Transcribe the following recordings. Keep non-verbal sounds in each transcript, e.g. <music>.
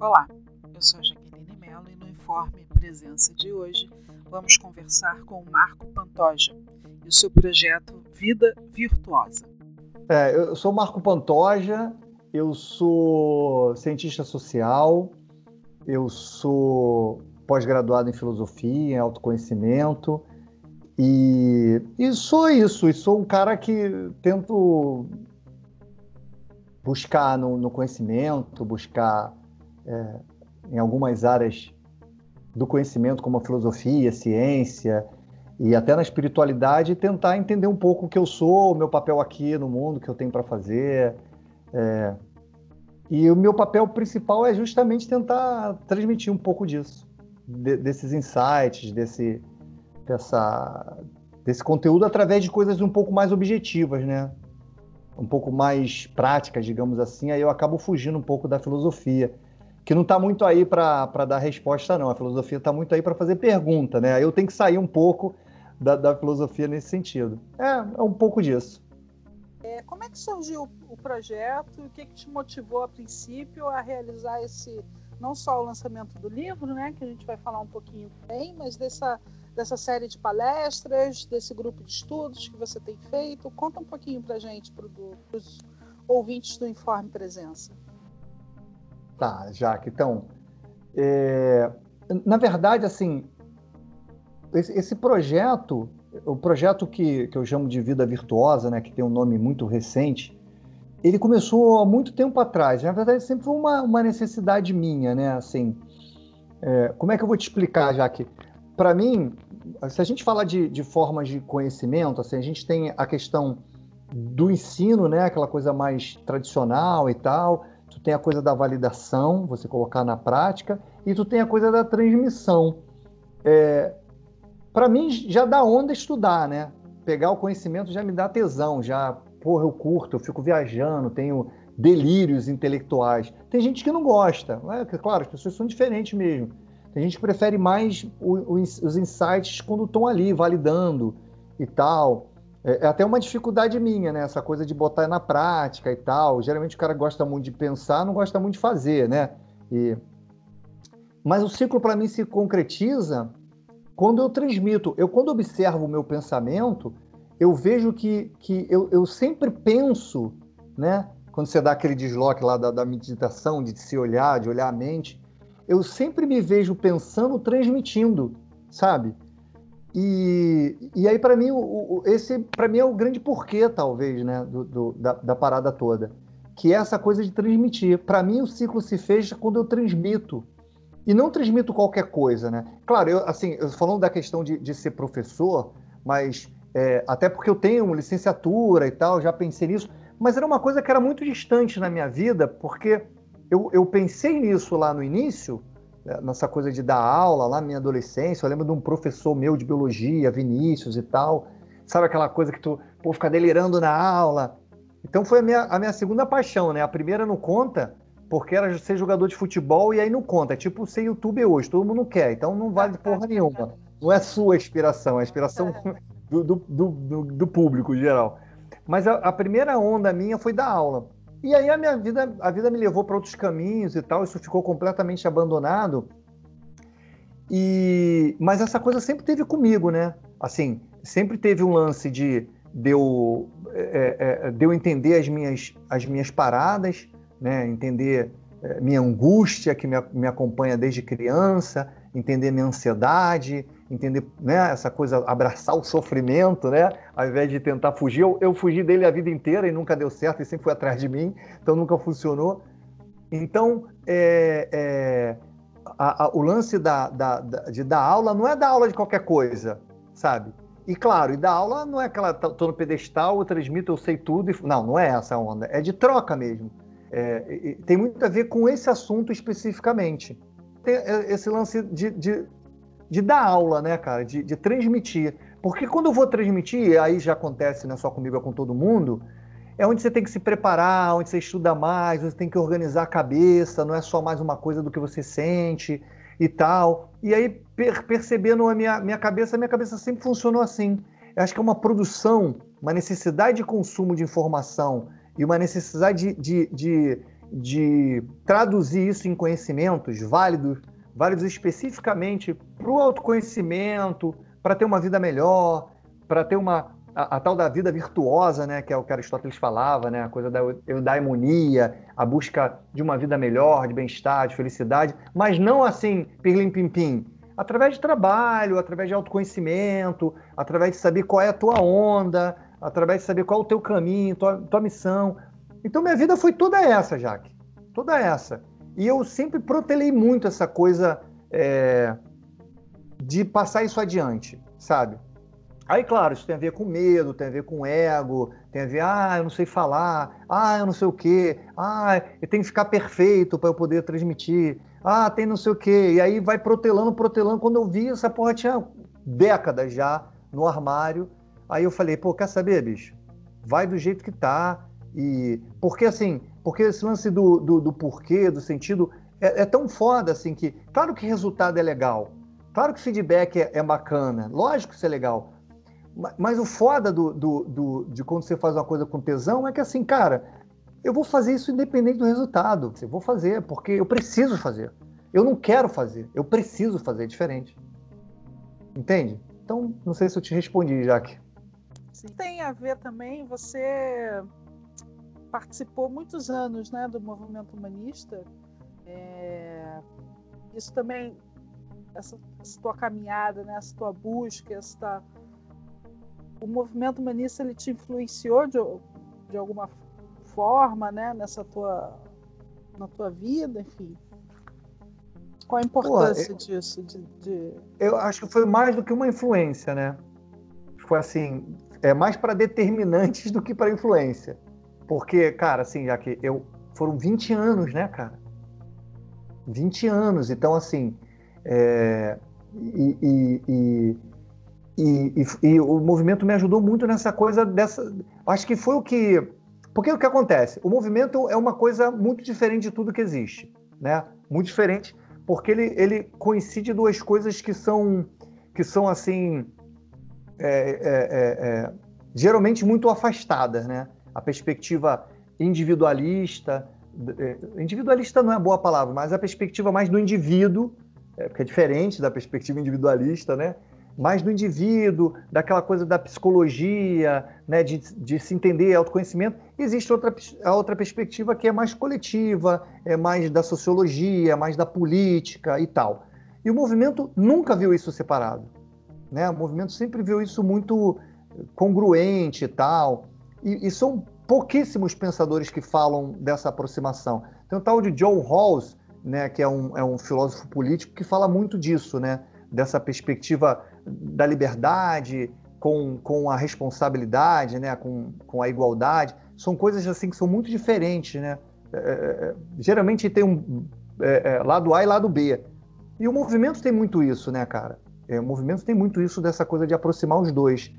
Olá, eu sou a Jaqueline Mello e no Informe Presença de hoje vamos conversar com o Marco Pantoja e o seu projeto Vida Virtuosa. É, eu sou Marco Pantoja, eu sou cientista social, eu sou pós-graduado em filosofia, em autoconhecimento, e, e sou isso, e sou um cara que tento buscar no, no conhecimento, buscar é, em algumas áreas do conhecimento, como a filosofia, a ciência, e até na espiritualidade, tentar entender um pouco o que eu sou, o meu papel aqui no mundo, o que eu tenho para fazer. É... E o meu papel principal é justamente tentar transmitir um pouco disso, de, desses insights, desse, dessa, desse conteúdo através de coisas um pouco mais objetivas, né? Um pouco mais práticas, digamos assim. Aí eu acabo fugindo um pouco da filosofia, que não está muito aí para dar resposta, não. A filosofia está muito aí para fazer pergunta, né? Aí eu tenho que sair um pouco da, da filosofia nesse sentido. É, é um pouco disso. É, como é que surgiu o projeto? O que, que te motivou a princípio a realizar esse, não só o lançamento do livro, né, que a gente vai falar um pouquinho bem, mas dessa, dessa série de palestras, desse grupo de estudos que você tem feito? Conta um pouquinho para a gente, para os ouvintes do Informe Presença. Tá, Jaque. Então, é, na verdade, assim, esse, projeto, o projeto que, que eu chamo de Vida Virtuosa, né, que tem um nome muito recente, ele começou há muito tempo atrás. Na verdade, sempre foi uma, uma necessidade minha, né? Assim, é, como é que eu vou te explicar, já que para mim, se a gente falar de, de formas de conhecimento, assim, a gente tem a questão do ensino, né? Aquela coisa mais tradicional e tal. Tu tem a coisa da validação, você colocar na prática, e tu tem a coisa da transmissão. É, para mim já dá onda estudar, né? Pegar o conhecimento já me dá tesão, já, porra, eu curto, eu fico viajando, tenho delírios intelectuais. Tem gente que não gosta, é claro, as pessoas são diferentes mesmo. Tem gente que prefere mais o, o, os insights quando estão ali, validando e tal. É, é, até uma dificuldade minha, né? Essa coisa de botar na prática e tal. Geralmente o cara gosta muito de pensar, não gosta muito de fazer, né? E... Mas o ciclo para mim se concretiza quando eu transmito, eu quando observo o meu pensamento, eu vejo que, que eu, eu sempre penso, né? Quando você dá aquele desloque lá da, da meditação, de se olhar, de olhar a mente, eu sempre me vejo pensando, transmitindo, sabe? E, e aí, para mim, o, o, esse para mim é o grande porquê, talvez, né, do, do, da, da, parada toda. Que é essa coisa de transmitir. Para mim, o ciclo se fecha quando eu transmito e não transmito qualquer coisa, né? Claro, eu, assim, eu falando da questão de, de ser professor, mas é, até porque eu tenho licenciatura e tal, já pensei nisso, mas era uma coisa que era muito distante na minha vida, porque eu, eu pensei nisso lá no início, né, nessa coisa de dar aula lá na minha adolescência. Eu lembro de um professor meu de biologia, Vinícius e tal. Sabe aquela coisa que tu pô, fica delirando na aula? Então foi a minha, a minha segunda paixão, né? A primeira não conta, porque era ser jogador de futebol e aí não conta. É tipo ser youtuber hoje, todo mundo quer, então não vale porra nenhuma. Não é sua inspiração, é a inspiração é. do, do, do, do público em geral. Mas a, a, primeira onda minha foi da aula. E aí a minha vida, a vida me levou para outros caminhos e tal, isso ficou completamente abandonado. E mas essa coisa sempre teve comigo, né? Assim, sempre teve um lance de, de, eu, é, é, de entender as minhas, as minhas paradas, né? entender é, minha angústia que me, me acompanha desde criança, entender minha ansiedade, entender né, essa coisa, abraçar o sofrimento, né, ao invés de tentar fugir. Eu, eu fugi dele a vida inteira e nunca deu certo, e sempre foi atrás de mim, então nunca funcionou. Então, é, é, a, a, o lance da, da, da, de dar aula não é dar aula de qualquer coisa, sabe? E claro, e dar aula não é aquela, tô no pedestal, eu transmito, eu sei tudo. E, não, não é essa onda, é de troca mesmo. É, tem muito a ver com esse assunto especificamente. Tem é, esse lance de, de, de dar aula, né, cara? De, de, transmitir. Porque quando eu vou transmitir, aí já acontece, não é só comigo, é com todo mundo, é onde você tem que se preparar, onde você estuda mais, você tem que organizar a cabeça, não é só mais uma coisa do que você sente e tal. E aí, per percebendo a minha, minha cabeça, a minha cabeça sempre funcionou assim. Eu acho que é uma produção uma necessidade de consumo de informação e uma necessidade de, de, de, de traduzir isso em conhecimentos válidos, válidos especificamente para o autoconhecimento, para ter uma vida melhor, para ter uma a, a, tal da vida virtuosa, né, que é o que Aristóteles falava, né, a coisa da eudaimonia, a busca de uma vida melhor, de bem-estar, de felicidade, mas não assim, pirlim-pim-pim, através de trabalho, através de autoconhecimento, através de saber qual é a tua onda, através de saber qual é o teu caminho, tua, tua missão. Então minha vida foi toda essa, Jaque, toda essa. E eu sempre protelei muito essa coisa é, de passar isso adiante, sabe? Aí, claro, isso tem a ver com medo, tem a ver com ego, tem a ver, ah, eu não sei falar, ah, eu não sei o quê, ah, eu tenho que ficar perfeito para eu poder transmitir, ah, tem não sei o quê. E aí vai protelando, protelando. Quando eu vi, essa porra tinha décadas já no armário. Aí eu falei, pô, quer saber, bicho? Vai do jeito que tá. E porque assim, porque esse lance do, do, do porquê, do sentido, é, é, tão foda assim que, claro que resultado é legal, claro que feedback é, é bacana, lógico que isso é legal. Mas o foda do, do, do, de quando você faz uma coisa com tesão é que assim, cara, eu vou fazer isso independente do resultado. Eu vou fazer, porque eu preciso fazer. Eu não quero fazer, eu preciso fazer diferente. Entende? Então, não sei se eu te respondi, Jaque. Tem a ver também, você participou muitos anos né, do movimento humanista. É... Isso também, essa, essa tua caminhada, né, essa tua busca, essa o movimento humanista ele te influenciou de, de alguma forma, né, nessa tua na tua vida, enfim. Qual a importância Pô, eu, disso? De, de... Eu acho que foi mais do que uma influência, né? Foi assim, é mais para determinantes do que para influência. Porque, cara, assim, já que eu foram 20 anos, né, cara? 20 anos, então assim, é, e, e, e e, o movimento me ajudou muito nessa coisa dessa. Acho que foi o que. Porque o que acontece? O movimento é uma coisa muito diferente de tudo que existe, né? Muito diferente, porque ele, ele coincide duas coisas que são que são assim é, é, é, é geralmente muito afastadas, né? A perspectiva individualista, é, individualista não é boa palavra, mas a perspectiva mais do indivíduo, é, que é diferente da perspectiva individualista, né? mais do indivíduo, daquela coisa da psicologia, né, de, de se entender autoconhecimento. Existe outra, a outra perspectiva que é mais coletiva, é mais da sociologia, mais da política e tal. E o movimento nunca viu isso separado. Né? O movimento sempre viu isso muito congruente e tal. E, e são pouquíssimos pensadores que falam dessa aproximação. Tem o tal de John Rawls, né, que é um, é um filósofo político que fala muito disso, né, dessa perspectiva da liberdade com, com a responsabilidade, né, com, com a igualdade, são coisas assim que são muito diferentes, né? É, é, é geralmente tem um é, é, lado A e lado B. E o movimento tem muito isso, né, cara? O movimento tem muito isso dessa coisa de aproximar os dois.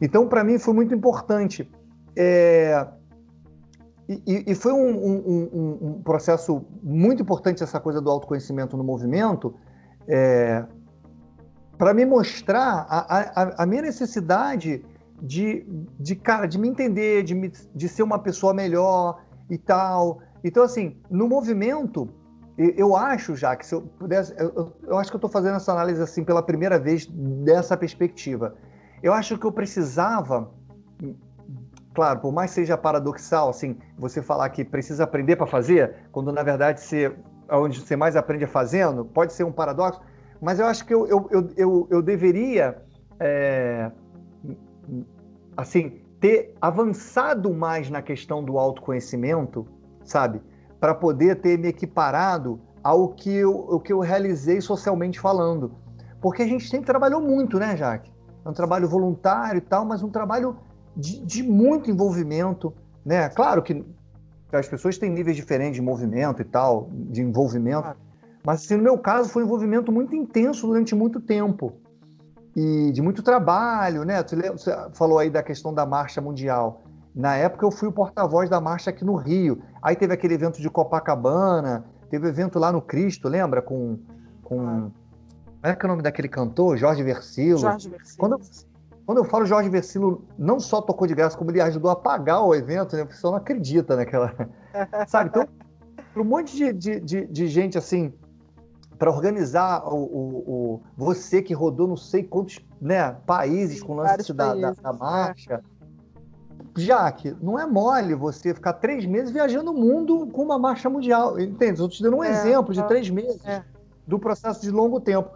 Então, para mim, foi muito importante. É... E, e, foi um, um, um, processo muito importante essa coisa do autoconhecimento no movimento, é para me mostrar a, a, a, minha necessidade de, de, cara, de me entender, de, me, de ser uma pessoa melhor e tal. Então, assim, no movimento, eu acho já que se eu pudesse, eu, eu acho que eu estou fazendo essa análise assim pela primeira vez dessa perspectiva. Eu acho que eu precisava, claro, por mais seja paradoxal, assim, você falar que precisa aprender para fazer, quando na verdade você, onde você mais aprende é fazendo, pode ser um paradoxo mas eu acho que eu, eu, eu, eu, eu deveria, é, assim, ter avançado mais na questão do autoconhecimento, sabe? Para poder ter me equiparado ao que eu, o que eu realizei socialmente falando. Porque a gente sempre trabalhou muito, né, Jaque? É um trabalho voluntário e tal, mas um trabalho de, de muito envolvimento, né? Claro que as pessoas têm níveis diferentes de movimento e tal, de envolvimento, mas, assim, no meu caso, foi um envolvimento muito intenso durante muito tempo. E de muito trabalho, né? Você falou aí da questão da marcha mundial. Na época, eu fui o porta-voz da marcha aqui no Rio. Aí teve aquele evento de Copacabana, teve evento lá no Cristo, lembra? Com. com... Como é que é o nome daquele cantor? Jorge Versilo. Jorge Versilo. Quando, quando eu falo Jorge Versilo não só tocou de graça, como ele ajudou a pagar o evento, né? O pessoal não acredita naquela. <laughs> Sabe? Então, para um monte de, de, de, de gente assim, para organizar o, o, o, você que rodou não sei quantos né, países com o lance da, da, da, marcha. Jaque, não é mole você ficar três meses viajando o mundo com uma marcha mundial. Entende? Estou te dando um é, exemplo de é, três meses é. do processo de longo tempo.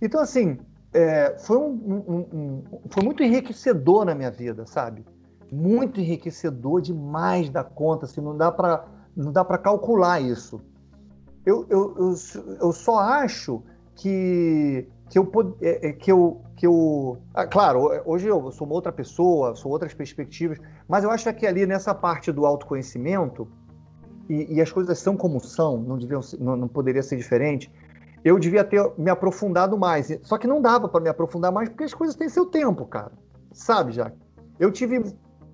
Então, assim, é, foi, um, um, um, foi muito enriquecedor na minha vida, sabe? Muito enriquecedor demais da conta, assim, não dá para não dá para calcular isso. Eu, eu, eu, eu, só acho que que eu é, é, que eu que eu ah, claro hoje eu sou uma outra pessoa sou outras perspectivas mas eu acho que ali nessa parte do autoconhecimento e, e as coisas são como são não deviam não, não poderia ser diferente eu devia ter me aprofundado mais. Só que não dava para me aprofundar mais porque as coisas têm seu tempo, cara. Sabe, já? Eu tive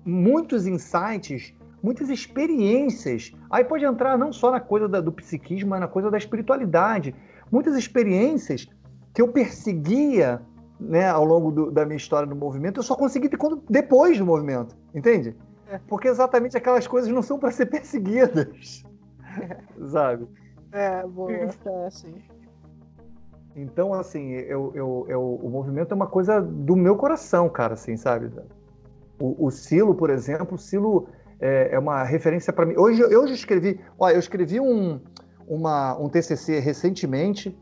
muitos insights, muitas experiências. Aí pode entrar não só na coisa da, do psiquismo, mas na coisa da espiritualidade. Muitas experiências que eu perseguia né, ao longo do, da minha história no movimento, eu só consegui ter quando, depois do movimento, entende? É. Porque exatamente aquelas coisas não são para ser <laughs> perseguidas, é. sabe? É, boa, é, sim. Então, assim, eu, eu, eu, o movimento é uma coisa do meu coração, cara, assim, sabe? O, o Silo, por exemplo, o Silo é, é uma referência para mim. Hoje eu já escrevi, olha, eu escrevi um, uma, um TCC recentemente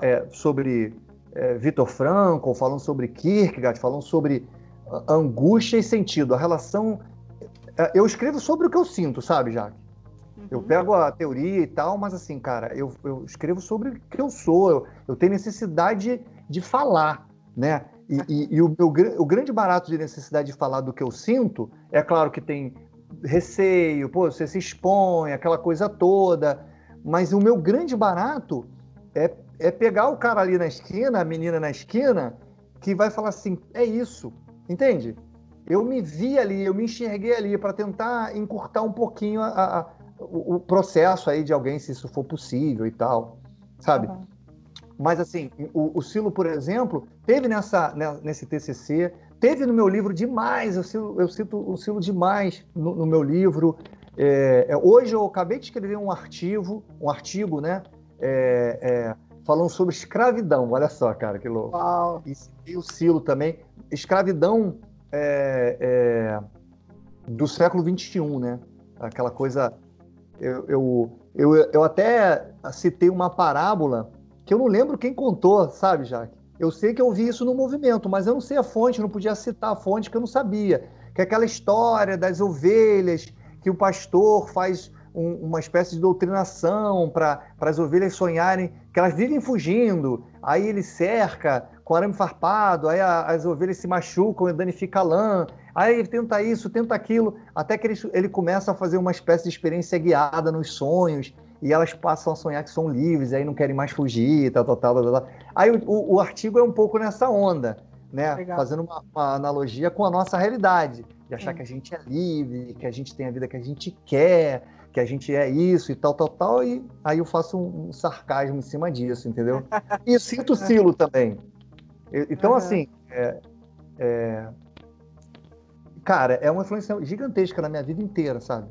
é, sobre é, Vitor Frankl, falando sobre Kierkegaard, falando sobre angústia e sentido, a relação. É, eu escrevo sobre o que eu sinto, sabe, Jaque? Eu uhum. pego a teoria e tal, mas assim, cara, eu, eu escrevo sobre o que eu sou, eu, eu tenho necessidade de falar, né? E, e, e o, meu, o grande barato de necessidade de falar do que eu sinto, é claro que tem receio, pô, você se expõe, aquela coisa toda, mas o meu grande barato é, é pegar o cara ali na esquina, a menina na esquina, que vai falar assim: é isso, entende? Eu me vi ali, eu me enxerguei ali para tentar encurtar um pouquinho a, a, o, o, processo aí de alguém, se isso for possível e tal, sabe? Uhum. Mas assim, o, o Silo, por exemplo, teve nessa, né, nesse TCC, teve no meu livro demais, eu cito, eu cito o Silo demais no, no meu livro. É, é, hoje eu acabei de escrever um artigo, um artigo, né? É, é falando sobre escravidão. Olha só, cara, que louco. Uau. E, e o Silo também. Escravidão é, é, do século XXI, né? Aquela coisa eu, eu, eu, eu até citei uma parábola que eu não lembro quem contou, sabe, Jaque? Eu sei que eu vi isso no movimento, mas eu não sei a fonte, não podia citar a fonte que eu não sabia. Que é aquela história das ovelhas, que o pastor faz um, uma espécie de doutrinação para as ovelhas sonharem que elas vivem fugindo, aí ele cerca com arame farpado, aí a, as ovelhas se machucam e danifica a lã, Aí ele tenta isso, tenta aquilo, até que ele, ele começa a fazer uma espécie de experiência guiada nos sonhos, e elas passam a sonhar que são livres, aí não querem mais fugir, tal, tal, tal, tal. tal. Aí o, o, o, artigo é um pouco nessa onda, né? Legal. Fazendo uma, uma, analogia com a nossa realidade, de achar que a gente é livre, que a gente tem a vida que a gente quer, que a gente é isso e tal, tal, tal, e aí eu faço um, um sarcasmo em cima disso, entendeu? <laughs> E sinto o Silo também. Então, uhum. assim, é, é, cara, é uma influência gigantesca na minha vida inteira, sabe?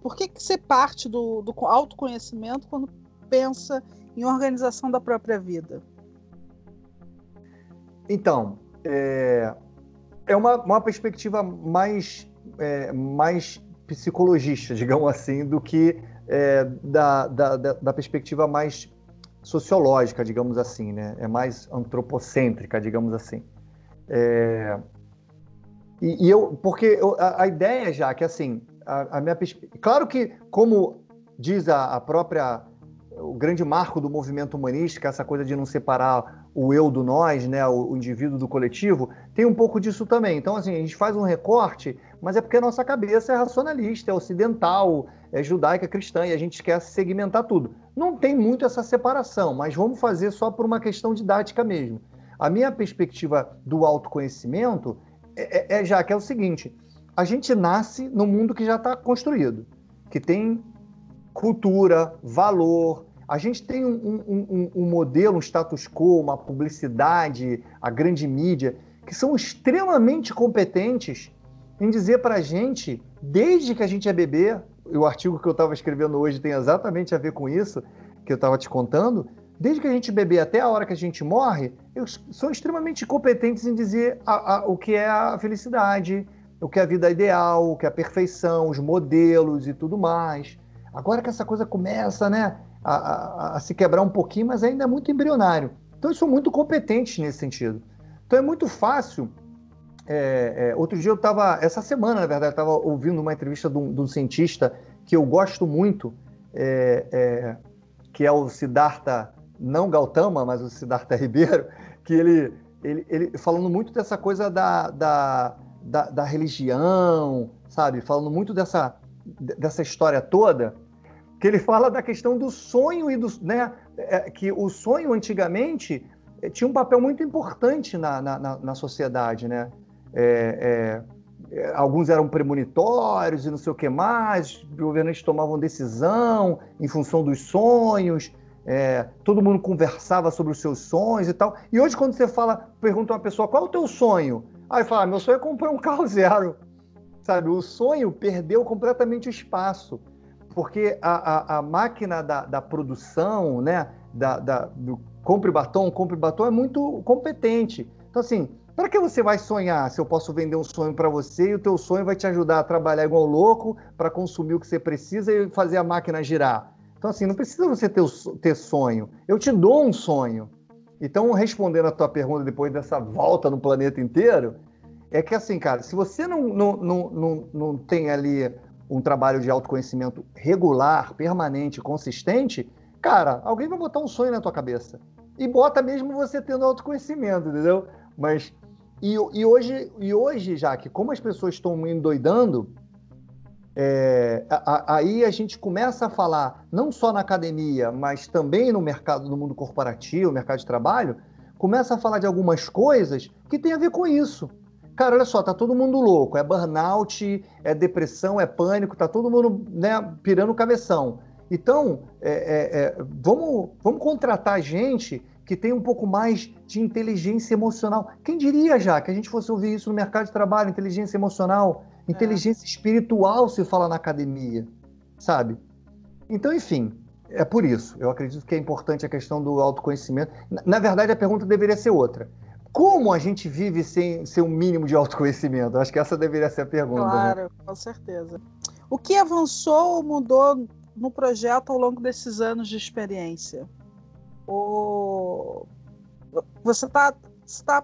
Por que, que você parte do, do autoconhecimento quando pensa em organização da própria vida? Então, é, é uma, uma perspectiva mais, é, mais psicologista, <laughs> digamos assim, do que é, da, da, da, perspectiva mais sociológica, digamos assim, né? É mais antropocêntrica, digamos assim. É, e, e eu, porque eu, a, a, ideia já que assim, a, a minha claro que como diz a, a, própria o grande marco do movimento humanístico, essa coisa de não separar o eu do nós, né, o, o, indivíduo do coletivo, tem um pouco disso também. Então assim, a gente faz um recorte, mas é porque a nossa cabeça é racionalista, é ocidental, é judaica, cristã e a gente quer segmentar tudo. Não tem muito essa separação, mas vamos fazer só por uma questão didática mesmo. A minha perspectiva do autoconhecimento é, é, é, já que é o seguinte: a gente nasce no mundo que já está construído, que tem cultura, valor. A gente tem um, um, um, um, modelo, um status quo, uma publicidade, a grande mídia, que são extremamente competentes em dizer para a gente, desde que a gente é bebê, o artigo que eu estava escrevendo hoje tem exatamente a ver com isso, que eu estava te contando, desde que a gente bebê até a hora que a gente morre, eles são extremamente competentes em dizer a, a, o que é a felicidade, o que é a vida ideal, o que é a perfeição, os modelos e tudo mais. Agora que essa coisa começa né, a, a, a se quebrar um pouquinho, mas ainda é muito embrionário. Então, eles são muito competentes nesse sentido. Então, é muito fácil. É, é, outro dia eu estava, essa semana, na verdade, estava ouvindo uma entrevista de um, de um, cientista que eu gosto muito, é, é, que é o Siddhartha, não Gautama, mas o Siddhartha <laughs> Ribeiro, que ele, ele, ele falando muito dessa coisa da, da, da, da religião, sabe? Falando muito dessa, dessa história toda que ele fala da questão do sonho e do, né, é, que o sonho antigamente é, tinha um papel muito importante na, na, na sociedade, né? É, é, é, alguns eram premonitórios e não sei o que mais, os governantes tomavam decisão em função dos sonhos, é, todo mundo conversava sobre os seus sonhos e tal. E hoje, quando você fala, pergunta uma pessoa qual é o teu sonho? Aí fala, ah, meu sonho é comprar um carro <laughs> zero. Sabe, o sonho perdeu completamente o espaço porque a, a, a máquina da, da, produção, né, da, da, do compre batom, compre batom é muito competente. Então, assim, para que você vai sonhar se eu posso vender um sonho para você e o teu sonho vai te ajudar a trabalhar igual louco para consumir o que você precisa e fazer a máquina girar? Então, assim, não precisa você ter, ter sonho. Eu te dou um sonho. Então, respondendo a tua pergunta depois dessa volta no planeta inteiro, é que assim, cara, se você não, não, não, não, não tem ali um trabalho de autoconhecimento regular, permanente, consistente, cara, alguém vai botar um sonho na tua cabeça. E bota mesmo você tendo autoconhecimento, entendeu? Mas. E, e hoje, e hoje, Jaque, como as pessoas estão endoidando, é, a, a, aí a gente começa a falar, não só na academia, mas também no mercado, no mundo corporativo, mercado de trabalho, começa a falar de algumas coisas que tem a ver com isso. Cara, olha só, tá todo mundo louco. É burnout, é depressão, é pânico, tá todo mundo né, pirando o cabeção. Então, é, é, é, vamos, vamos contratar gente que tem um pouco mais de inteligência emocional. Quem diria já que a gente fosse ouvir isso no mercado de trabalho, inteligência emocional, é. inteligência espiritual se fala na academia, sabe? Então, enfim, é por isso. Eu acredito que é importante a questão do autoconhecimento. Na, na verdade, a pergunta deveria ser outra como a gente vive sem, sem um mínimo de autoconhecimento? Acho que essa deveria ser a pergunta. Né? Claro, né? com certeza. O que avançou ou mudou no projeto ao longo desses anos de experiência? O... Você está tá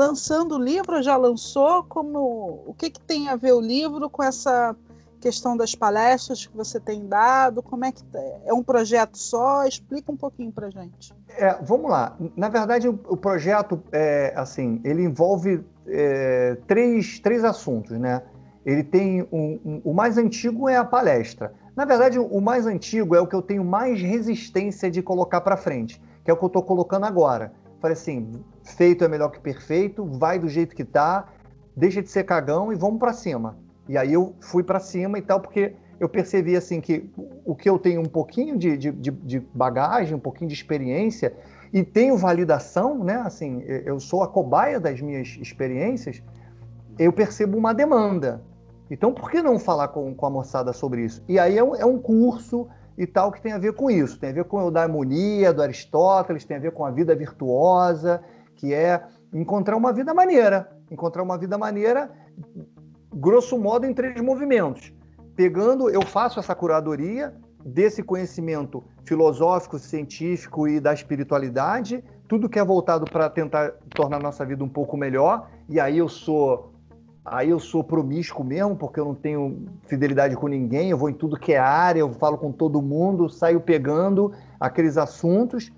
lançando o livro? Já lançou? Como o que, que tem a ver o livro com essa questão das palestras que você tem dado? Como é que tá? é um projeto só? Explica um pouquinho para gente. É, vamos lá. Na verdade, o, o projeto é assim, ele envolve é, três, três assuntos, né? Ele tem um, um, o mais antigo é a palestra. Na verdade, o mais antigo é o que eu tenho mais resistência de colocar para frente, que é o que eu estou colocando agora. Falei assim, feito é melhor que perfeito, vai do jeito que tá, deixa de ser cagão e vamos para cima. E aí eu fui para cima e tal, porque eu percebi assim que o que eu tenho um pouquinho de, de, de, bagagem, um pouquinho de experiência e tenho validação, né? Assim, eu sou a cobaia das minhas experiências, eu percebo uma demanda. Então, por que não falar com, com a moçada sobre isso? E aí é um, é um curso e tal que tem a ver com isso. Tem a ver com o da harmonia, do Aristóteles, tem a ver com a vida virtuosa, que é encontrar uma vida maneira. Encontrar uma vida maneira grosso modo, em três movimentos. Pegando, eu faço essa curadoria desse conhecimento filosófico, científico e da espiritualidade, tudo que é voltado para tentar tornar nossa vida um pouco melhor. E aí eu sou aí eu sou promíscuo mesmo, porque eu não tenho fidelidade com ninguém, eu vou em tudo que é área, eu falo com todo mundo, saio pegando aqueles assuntos.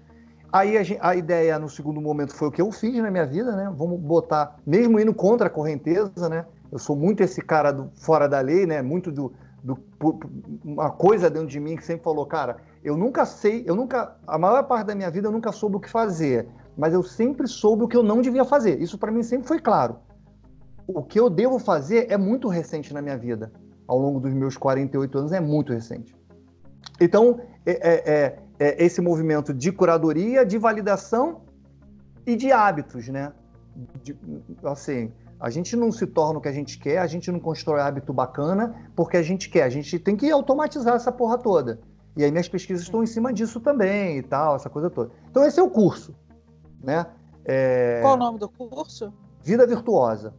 Aí a, a, ideia no segundo momento foi o que eu fiz na minha vida, né? Vamos botar, mesmo indo contra a correnteza, né? eu sou muito esse cara do, fora da lei, né? Muito do, do, uma coisa dentro de mim que sempre falou, cara, eu nunca sei, eu nunca, a maior parte da minha vida eu nunca soube o que fazer, mas eu sempre soube o que eu não devia fazer. Isso para mim sempre foi claro. O que eu devo fazer é muito recente na minha vida. Ao longo dos meus 48 anos é muito recente. Então, é, é, é, é esse movimento de curadoria, de validação e de hábitos, né? de, assim, a gente não se torna o que a gente quer, a gente não constrói hábito bacana porque a gente quer. A gente tem que automatizar essa porra toda. E aí minhas pesquisas estão em cima disso também e tal, essa coisa toda. Então esse é o curso, né? É... Qual o nome do curso? Vida Virtuosa.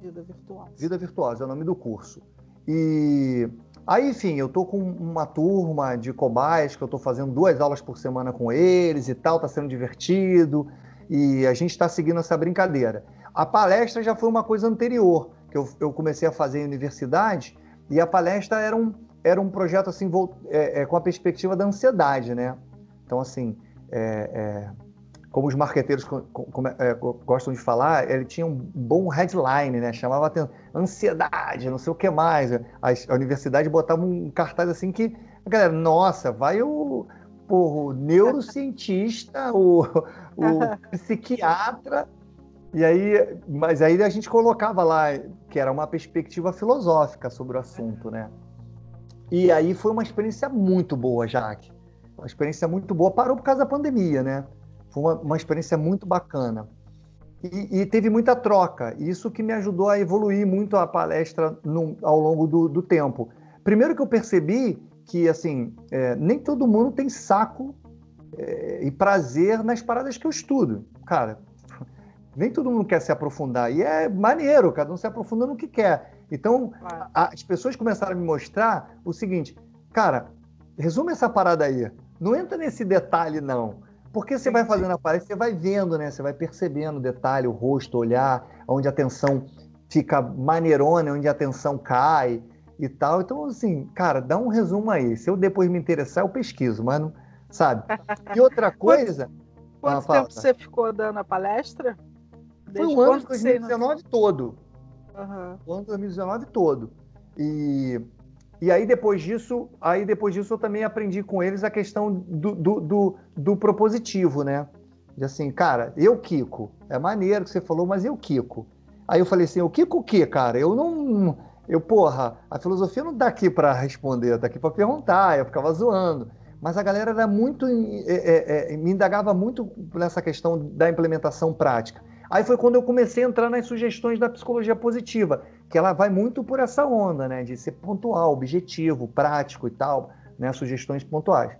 Vida Virtuosa. Vida Virtuosa é o nome do curso. E aí, enfim, eu tô com uma turma de cobaias que eu tô fazendo duas aulas por semana com eles e tal, tá sendo divertido. E a gente está seguindo essa brincadeira. A palestra já foi uma coisa anterior, que eu, eu comecei a fazer em universidade, e a palestra era um, era um projeto assim, é, é, com a perspectiva da ansiedade, né? Então, assim, é, é como os marqueteiros é, gostam de falar, ele tinha um bom headline, né? Chamava atenção, ansiedade, não sei o que mais. A, a universidade botava um cartaz assim que a galera, nossa, vai o, o neurocientista, o, o <laughs> psiquiatra. E aí, mas aí a gente colocava lá que era uma perspectiva filosófica sobre o assunto, né? E aí foi uma experiência muito boa, Jaque. Uma experiência muito boa. Parou por causa da pandemia, né? Foi uma, uma experiência muito bacana. E, e, teve muita troca. Isso que me ajudou a evoluir muito a palestra no, ao longo do, do, tempo. Primeiro que eu percebi que, assim, é, nem todo mundo tem saco é, e prazer nas paradas que eu estudo. Cara, nem todo mundo quer se aprofundar. E é maneiro, cada um se aprofunda no que quer. Então, a, as pessoas começaram a me mostrar o seguinte, cara, resume essa parada aí. Não entra nesse detalhe, não. Porque você vai fazendo a palestra, você vai vendo, né? Você vai percebendo o detalhe, o rosto, o olhar, onde a atenção fica maneirona, onde a atenção cai e tal. Então, assim, cara, dá um resumo aí. Se eu depois me interessar, eu pesquiso, mas não, sabe? E outra <laughs> coisa. Quanto, quanto tempo você ficou dando a palestra? Desde Foi o ano de 2019 todo. Uhum. O ano de 2019 todo. E e aí depois disso, aí depois disso eu também aprendi com eles a questão do, do, do, do propositivo, né? De assim, cara, eu Kiko, é maneiro que você falou, mas eu Kiko. Aí eu falei assim, o Kiko o quê, cara? Eu não, eu porra, a filosofia não tá aqui para responder, tá aqui para perguntar. Eu ficava zoando. Mas a galera era muito, é, é, me indagava muito nessa questão da implementação prática. Aí foi quando eu comecei a entrar nas sugestões da psicologia positiva, que ela vai muito por essa onda, né, de ser pontual, objetivo, prático e tal, né, sugestões pontuais.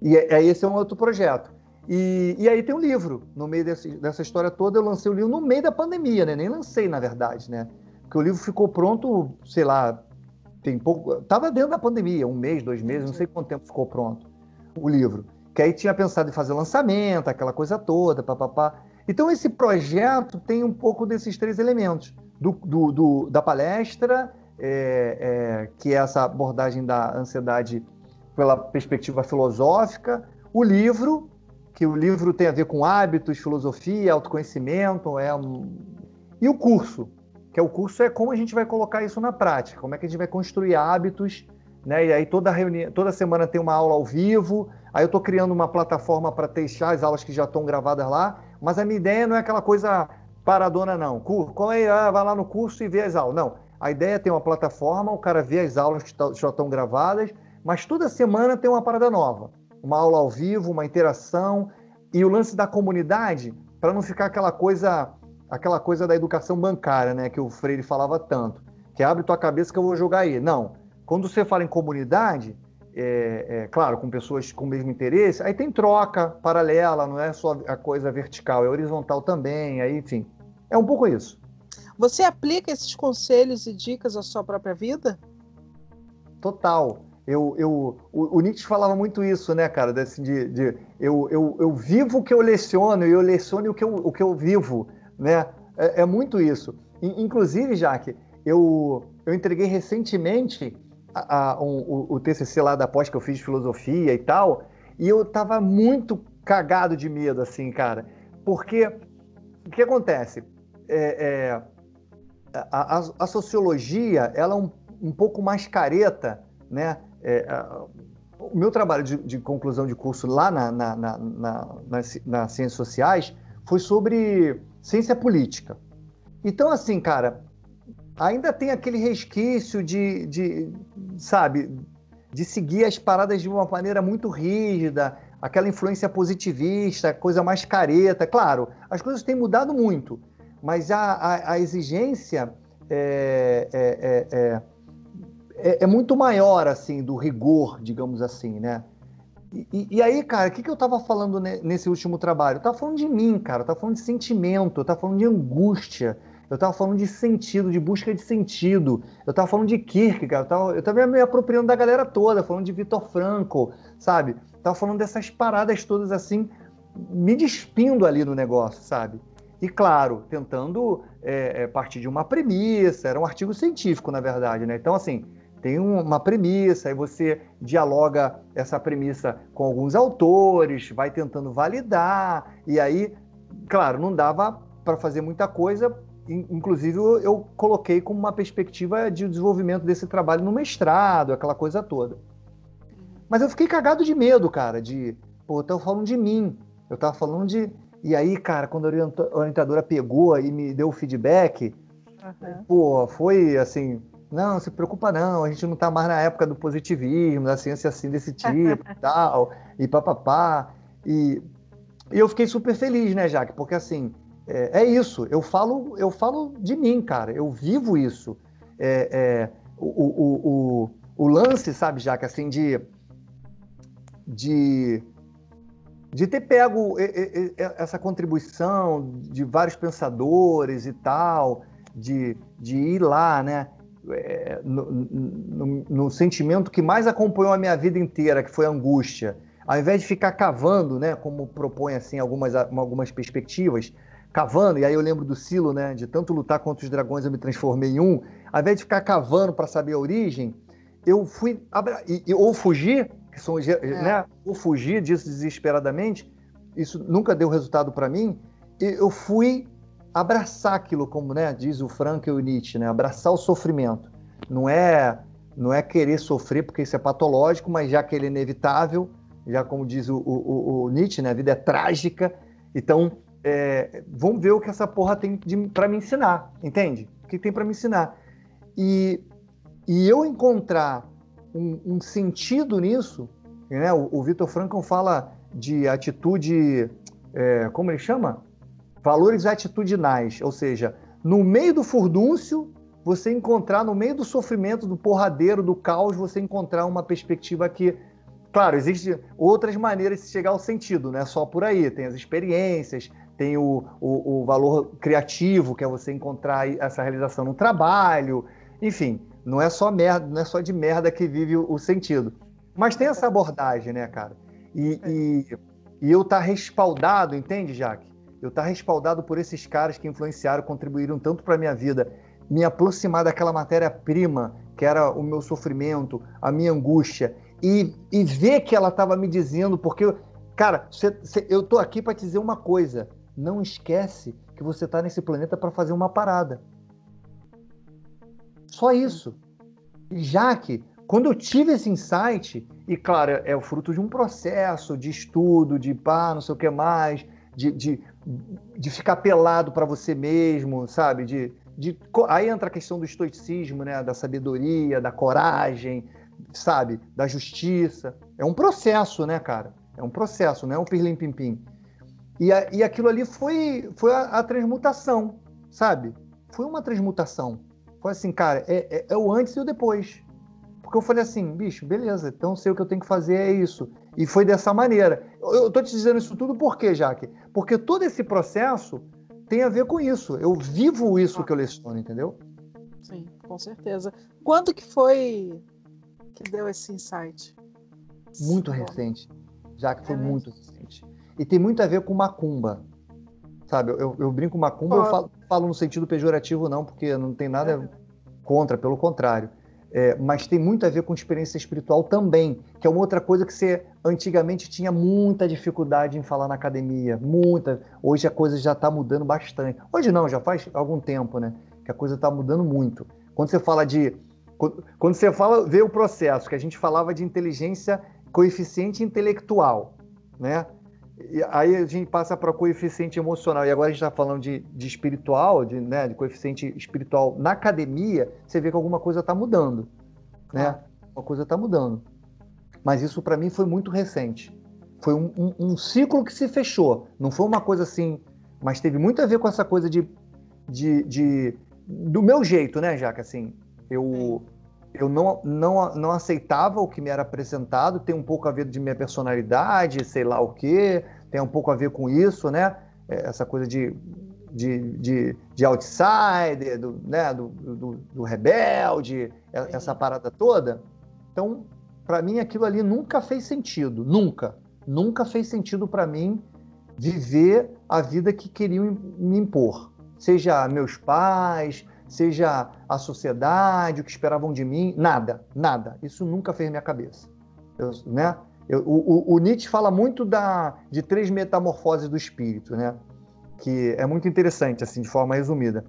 E é, é esse é um outro projeto. E, e aí tem um livro, no meio desse, dessa história toda, eu lancei o livro no meio da pandemia, né, nem lancei, na verdade, né, porque o livro ficou pronto, sei lá, tem pouco, estava dentro da pandemia, um mês, dois meses, não sei quanto tempo ficou pronto o livro. Que aí tinha pensado em fazer lançamento, aquela coisa toda, papapá. Então, esse projeto tem um pouco desses três elementos: do, do, do da palestra, é, é, que é essa abordagem da ansiedade pela perspectiva filosófica, o livro, que o livro tem a ver com hábitos, filosofia, autoconhecimento, é e o curso, que é o curso é como a gente vai colocar isso na prática, como é que a gente vai construir hábitos, né? E aí toda reunião, toda semana tem uma aula ao vivo, aí eu estou criando uma plataforma para testar as aulas que já estão gravadas lá, mas a minha ideia não é aquela coisa paradona, não. Qual é? Ah, vai lá no curso e vê as aulas. Não. A ideia é ter uma plataforma, o cara vê as aulas que já estão gravadas, mas toda semana tem uma parada nova. Uma aula ao vivo, uma interação. E o lance da comunidade, para não ficar aquela coisa aquela coisa da educação bancária, né, que o Freire falava tanto, que abre tua cabeça que eu vou jogar aí. Não. Quando você fala em comunidade, é, é, claro, com pessoas com o mesmo interesse, aí tem troca paralela, não é só a coisa vertical, é horizontal também, aí, enfim. É um pouco isso. Você aplica esses conselhos e dicas à sua própria vida? Total. Eu, eu, o, o Nietzsche falava muito isso, né, cara? Desse, de, de, eu, eu, eu vivo o que eu leciono e eu leciono o que eu, o que eu vivo, né? É, é muito isso. Inclusive, Jaque, eu, eu entreguei recentemente a, a, um, o, o, TCC lá da pós que eu fiz de filosofia e tal, e eu tava muito cagado de medo, assim, cara. Porque o que acontece? É, é, a, a, sociologia, ela é um, um pouco mais careta, né? É, o meu trabalho de, de, conclusão de curso lá na, na, na, na, nas ciências sociais foi sobre ciência política. Então, assim, cara, ainda tem aquele resquício de, de, sabe, de seguir as paradas de uma maneira muito rígida. aquela influência positivista, coisa mais careta. Claro, as coisas têm mudado muito, mas a, a, a exigência é, é, é, é, é muito maior, assim, do rigor, digamos assim, né? E, e, aí, cara, o que, que eu tava falando nesse último trabalho? Eu tava falando de mim, cara, eu tava falando de sentimento, eu tava falando de angústia, eu tava falando de sentido, de busca de sentido, eu tava falando de Kierkegaard, eu tava, eu tava me apropriando da galera toda, falando de Vitor Franco, sabe? Tava falando dessas paradas todas assim, me despindo ali no negócio, sabe? E claro, tentando é, é, partir de uma premissa, era um artigo científico, na verdade, né? Então, assim, tem uma premissa, aí você dialoga essa premissa com alguns autores, vai tentando validar, e aí, claro, não dava para fazer muita coisa, inclusive eu coloquei como uma perspectiva de desenvolvimento desse trabalho no mestrado, aquela coisa toda. Mas eu fiquei cagado de medo, cara, de, pô, eu tava falando de mim, eu tava falando de. E aí, cara, quando a orientadora pegou e me deu o feedback, uhum. pô, foi assim, não, se preocupa não, a gente não está mais na época do positivismo, da ciência assim desse <laughs> tipo e tal, e papapá. E, e eu fiquei super feliz, né, Jaque? Porque assim, é, é, isso, eu falo, eu falo de mim, cara, eu vivo isso. É, é, o, o, o, o, lance, sabe, Jaque, assim, de, de, de ter pego essa contribuição de vários pensadores e tal, de, de ir lá, né? é, no, no, no, sentimento que mais acompanhou a minha vida inteira, que foi a angústia, ao invés de ficar cavando, né, como propõe assim algumas, algumas perspectivas, cavando, e aí eu lembro do Silo, né, de tanto lutar contra os dragões eu me transformei em um, ao invés de ficar cavando para saber a origem, eu fui e, ou fugir, que são, é. né, ou fugir disso desesperadamente, isso nunca deu resultado para mim, eu fui abraçar aquilo, como né, diz o Frank e o Nietzsche, né, abraçar o sofrimento. Não é, não é querer sofrer porque isso é patológico, mas já que ele é inevitável, já como diz o, o, o Nietzsche, né, a vida é trágica, então é, vamos ver o que essa porra tem para me ensinar, entende? O que tem para me ensinar. E, e eu encontrar um, um sentido nisso, né, o, o Vitor Frankl fala de atitude, é, como ele chama? valores atitudinais, ou seja, no meio do furdúncio, você encontrar, no meio do sofrimento, do porradeiro, do caos, você encontrar uma perspectiva que, claro, existem outras maneiras de chegar ao sentido, não é só por aí, tem as experiências, tem o, o, o valor criativo, que é você encontrar essa realização no trabalho, enfim, não é só merda, não é só de merda que vive o, o sentido. Mas tem essa abordagem, né, cara? E, e, e eu estar tá respaldado, entende, Jaque? eu estar respaldado por esses caras que influenciaram, contribuíram tanto para a minha vida, me aproximar daquela matéria-prima que era o meu sofrimento, a minha angústia, e, e ver que ela estava me dizendo, porque, cara, cê, cê, eu tô aqui para te dizer uma coisa: não esquece que você está nesse planeta para fazer uma parada. Só isso. Já que, quando eu tive esse insight, e claro, é o fruto de um processo de estudo, de pá, não sei o que mais, de, de de ficar pelado para você mesmo, sabe? De, de, aí entra a questão do estoicismo, né? Da sabedoria, da coragem, sabe? Da justiça. É um processo, né, cara? É um processo, não é um pirlim-pim-pim. E, e aquilo ali foi, foi a, a, transmutação, sabe? Foi uma transmutação. Foi assim, cara, é, é, é o antes e o depois. Porque eu falei assim, bicho, beleza, então sei o que eu tenho que fazer, é isso. E foi dessa maneira. Eu estou te dizendo isso tudo por quê, Jaque? Porque todo esse processo tem a ver com isso. Eu vivo isso que eu leciono, entendeu? Sim, com certeza. Quando que foi que deu esse insight? Muito recente. Já que foi é muito recente. E tem muito a ver com macumba. Sabe, eu, eu brinco macumba, eu falo, falo, no sentido pejorativo, não, porque não tem nada contra, pelo contrário é, mas tem muito a ver com experiência espiritual também, que é uma outra coisa que você antigamente tinha muita dificuldade em falar na academia, muita. Hoje a coisa já está mudando bastante. Hoje não, já faz algum tempo, né? Que a coisa está mudando muito. Quando você fala de. Quando você fala, vê o processo, que a gente falava de inteligência coeficiente intelectual, né? E aí a gente passa para coeficiente emocional, e agora a gente está falando de, de espiritual, de, né, de coeficiente espiritual na academia, você vê que alguma coisa está mudando. Né? Uma coisa está mudando. Mas isso para mim foi muito recente. foi um, um, um, ciclo que se fechou. Não foi uma coisa assim, mas teve muito a ver com essa coisa de, de, de do meu jeito, né, Jaca? Assim, eu, eu não, não, não aceitava o que me era apresentado, tem um pouco a ver de minha personalidade, sei lá o quê, tem um pouco a ver com isso, né? É, essa coisa de, de, de, de outsider, do, né? do, do, do rebelde, essa parada toda. Então, para mim, aquilo ali nunca fez sentido, nunca. Nunca fez sentido para mim viver a vida que queriam me impor. Seja meus pais, seja a sociedade, o que esperavam de mim, nada, nada. Isso nunca fez minha cabeça. Eu, né? Eu, o, o, Nietzsche fala muito da, de três metamorfoses do espírito, né? que é muito interessante, assim, de forma resumida.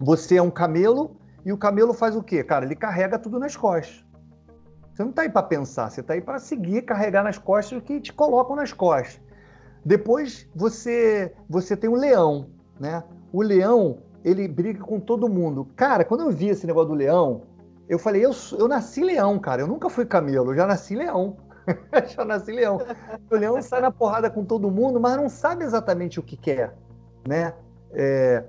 Você é um camelo e o camelo faz o quê? Cara, ele carrega tudo nas costas. Você não está aí para pensar, você está aí para seguir, carregar nas costas o que te colocam nas costas. Depois você você tem o leão, né? O leão ele briga com todo mundo. Cara, quando eu vi esse negócio do leão, eu falei, eu, eu nasci leão, cara. Eu nunca fui camelo, eu já nasci leão. <laughs> já nasci leão. O leão sai na porrada com todo mundo, mas não sabe exatamente o que quer, né? É...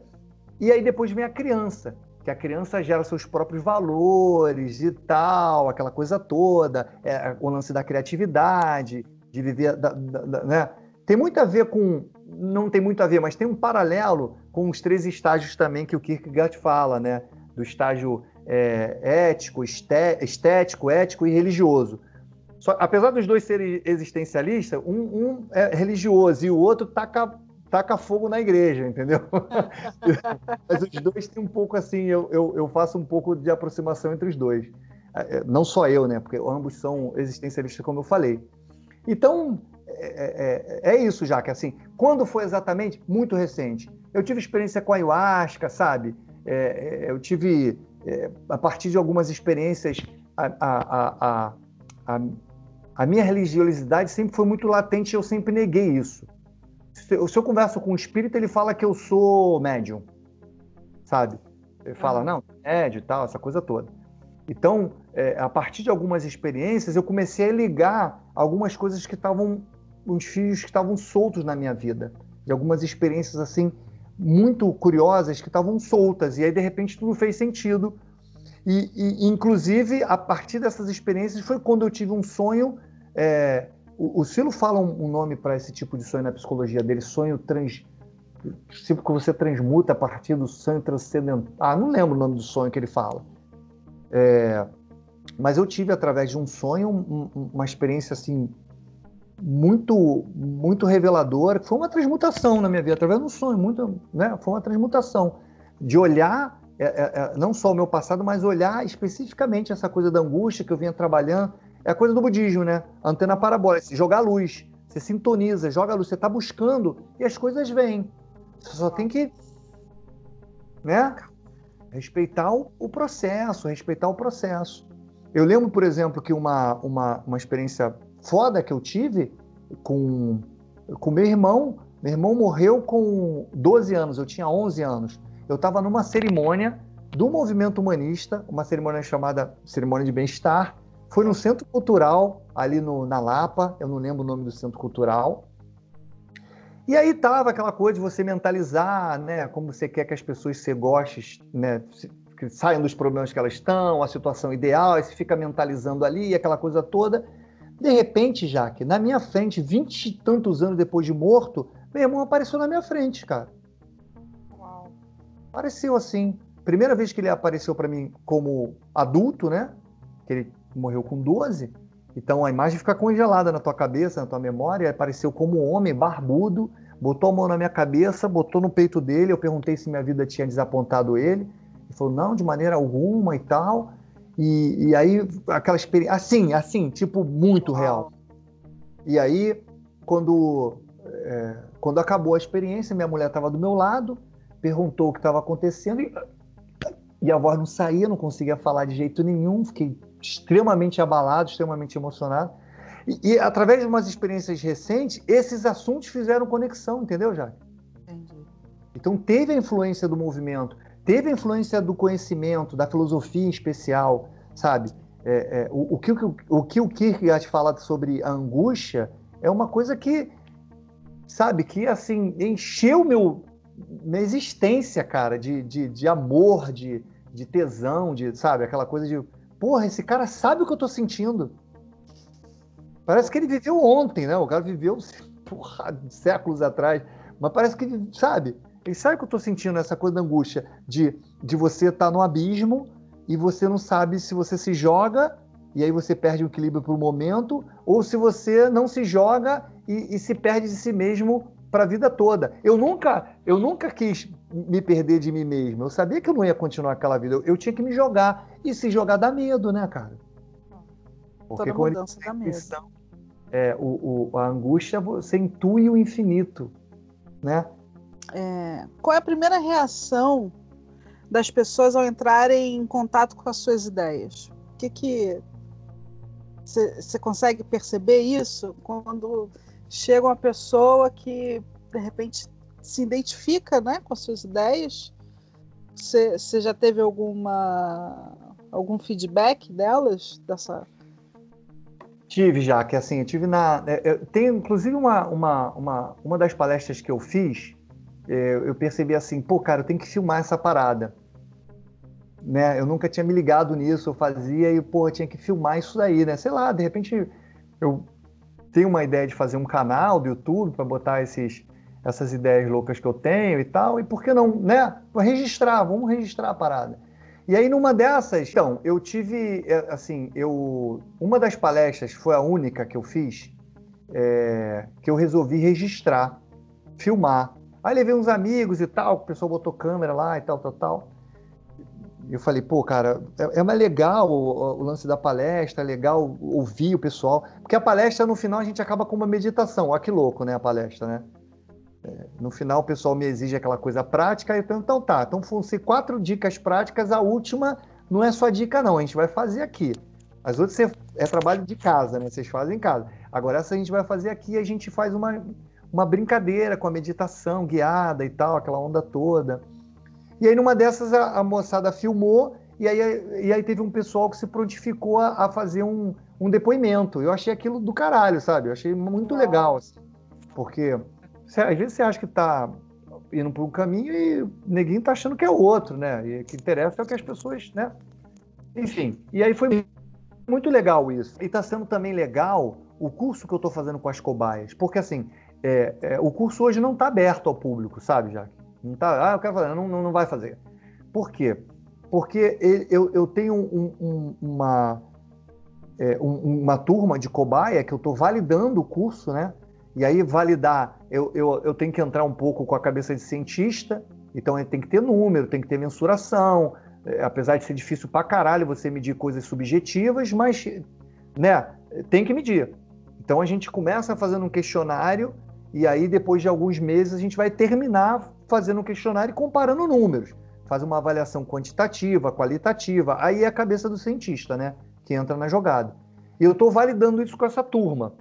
E aí depois vem a criança, que a criança gera seus próprios valores e tal, aquela coisa toda, é, o lance da criatividade, de viver, da, da, da, né? Tem muito a ver com, não tem muito a ver, mas tem um paralelo com os três estágios também que o Kierkegaard fala, né? Do estágio é, ético, estético, ético e religioso. Só, apesar dos dois serem existencialistas, um, um, é religioso e o outro taca, taca fogo na igreja, entendeu? <laughs> Mas os dois têm um pouco assim, eu, eu, eu, faço um pouco de aproximação entre os dois. É, é, não só eu, né? Porque ambos são existencialistas, como eu falei. Então, é, é, é isso, já que assim, quando foi exatamente? Muito recente. Eu tive experiência com a ayahuasca, sabe? É, é, eu tive, é, a partir de algumas experiências, a, a, a, a, minha religiosidade sempre foi muito latente e eu sempre neguei isso. Se eu, se eu converso com um espírito, ele fala que eu sou médium, sabe? Ele fala, não, médium e tal, essa coisa toda. Então, é, a partir de algumas experiências, eu comecei a ligar algumas coisas que estavam, uns fios que estavam soltos na minha vida, de algumas experiências assim muito curiosas que estavam soltas, e aí de repente tudo fez sentido. E, e inclusive, a partir dessas experiências, foi quando eu tive um sonho. É, o, Silo fala um, um nome para esse tipo de sonho na psicologia dele, sonho trans. Tipo que você transmuta a partir do sonho transcendental. Ah, não lembro o nome do sonho que ele fala. É, mas eu tive, através de um sonho, um, uma experiência assim muito muito reveladora, que foi uma transmutação na minha vida, através de um sonho, muito, né? Foi uma transmutação de olhar é, é, é, não só o meu passado, mas olhar especificamente essa coisa da angústia que eu vinha trabalhando. É a coisa do budismo, né? antena parabólica, jogar luz, você sintoniza, joga luz, você está buscando e as coisas vêm. Você só tem que, né? Respeitar o, o processo, respeitar o processo. Eu lembro, por exemplo, que uma, uma, uma experiência foda que eu tive com, com meu irmão. Meu irmão morreu com 12 anos, eu tinha 11 anos. Eu estava numa cerimônia do movimento humanista, uma cerimônia chamada Cerimônia de Bem-Estar. Foi no Centro Cultural, ali no, na Lapa, eu não lembro o nome do Centro Cultural. E aí tava aquela coisa de você mentalizar, né, como você quer que as pessoas se gostem, né, saiam dos problemas que elas estão, a situação ideal, aí você fica mentalizando ali, aquela coisa toda. De repente, Jaque, na minha frente, vinte e tantos anos depois de morto, meu irmão apareceu na minha frente, cara. Uau. Apareceu assim. Primeira vez que ele apareceu para mim como adulto, né? Que ele morreu com 12. Então a imagem fica congelada na tua cabeça, na tua memória. Apareceu como um homem barbudo, botou a mão na minha cabeça, botou no peito dele. Eu perguntei se minha vida tinha desapontado ele. Ele falou, não, de maneira alguma e tal. E, e aí, aquela experiência, assim, assim, tipo, muito real. E aí, quando, é, quando acabou a experiência, minha mulher estava do meu lado, perguntou o que estava acontecendo e, e a voz não saía, não conseguia falar de jeito nenhum, fiquei extremamente abalado, extremamente emocionado. E, e, através de umas experiências recentes, esses assuntos fizeram conexão, entendeu, Jaque? Entendi. Então teve a influência do movimento teve a influência do conhecimento, da filosofia em especial, sabe? É, é, o, o, que, o, o que o Kierkegaard fala sobre a angústia é uma coisa que, sabe, que assim, encheu meu, minha existência, cara, de, de, de amor, de, de tesão, de, sabe, aquela coisa de, porra, esse cara sabe o que eu tô sentindo. Parece que ele viveu ontem, né? O cara viveu, <laughs> porra, séculos atrás. Mas parece que, sabe, ele sabe o que eu tô sentindo, essa coisa da angústia de, de você estar tá no abismo e você não sabe se você se joga e aí você perde o equilíbrio por um momento, ou se você não se joga e, e se perde de si mesmo para a vida toda. Eu nunca, eu nunca quis me perder de mim mesmo. Eu sabia que eu não ia continuar aquela vida. Eu, eu tinha que me jogar. E se jogar dá medo, né, cara? Porque Toda mudança dá medo. É, o, o, a angústia, você intui o infinito, né? É, qual é a primeira reação das pessoas ao entrarem em contato com as suas ideias? O que que você consegue perceber isso quando chega uma pessoa que de repente se identifica, né, com as suas ideias? Você já teve alguma algum feedback delas dessa Tive já, que assim, eu tive na. Eu tenho, inclusive, uma, uma, uma, uma das palestras que eu fiz, eu percebi assim, pô, cara, eu tenho que filmar essa parada né? Eu nunca tinha me ligado nisso, eu fazia e, pô, tinha que filmar isso daí, né? Sei lá, de repente eu tenho uma ideia de fazer um canal do YouTube para botar esses, essas ideias loucas que eu tenho e tal, e por que não, né? Registrar, vamos registrar a parada. E aí numa dessas, então, eu tive, é, assim, eu, uma das palestras foi a única que eu fiz, é, que eu resolvi registrar, filmar. Aí levei uns amigos e tal, o pessoal botou câmera lá e tal, tal, tal eu falei, pô, cara, é, é mais legal o, o, lance da palestra, é legal ouvir o pessoal, porque a palestra no final a gente acaba com uma meditação. Olha que louco, né, a palestra, né? É, no final o pessoal me exige aquela coisa prática, então, então tá, então vão ser quatro dicas práticas, a última não é só dica não, a gente vai fazer aqui. As outras é trabalho de casa, né? Vocês fazem em casa. Agora essa a gente vai fazer aqui, a gente faz uma, uma brincadeira com a meditação guiada e tal, aquela onda toda. E aí, numa dessas, a, a moçada filmou, e aí, e aí teve um pessoal que se prontificou a, a fazer um, um, depoimento. Eu achei aquilo do caralho, sabe? Eu achei muito legal, assim, porque cê, às vezes você acha que tá indo por um caminho e ninguém tá achando que é outro, né? E o que interessa é o que as pessoas, né? Enfim, e aí foi muito legal isso. E tá sendo também legal o curso que eu tô fazendo com as cobaias, porque assim, é, é, o curso hoje não tá aberto ao público, sabe, Jaque? Não tá, ah, eu quero fazer, não, não, não vai fazer. Por quê? Porque eu, eu tenho um, um, uma, é, uma turma de cobaia que eu estou validando o curso, né? E aí, validar, eu, eu, eu tenho que entrar um pouco com a cabeça de cientista, então tem que ter número, tem que ter mensuração, é, apesar de ser difícil pra caralho você medir coisas subjetivas, mas né, tem que medir. Então a gente começa fazendo um questionário e aí depois de alguns meses a gente vai terminar fazendo um questionário e comparando números. Faz uma avaliação quantitativa, qualitativa. Aí é a cabeça do cientista, né? Que entra na jogada. E eu estou validando isso com essa turma.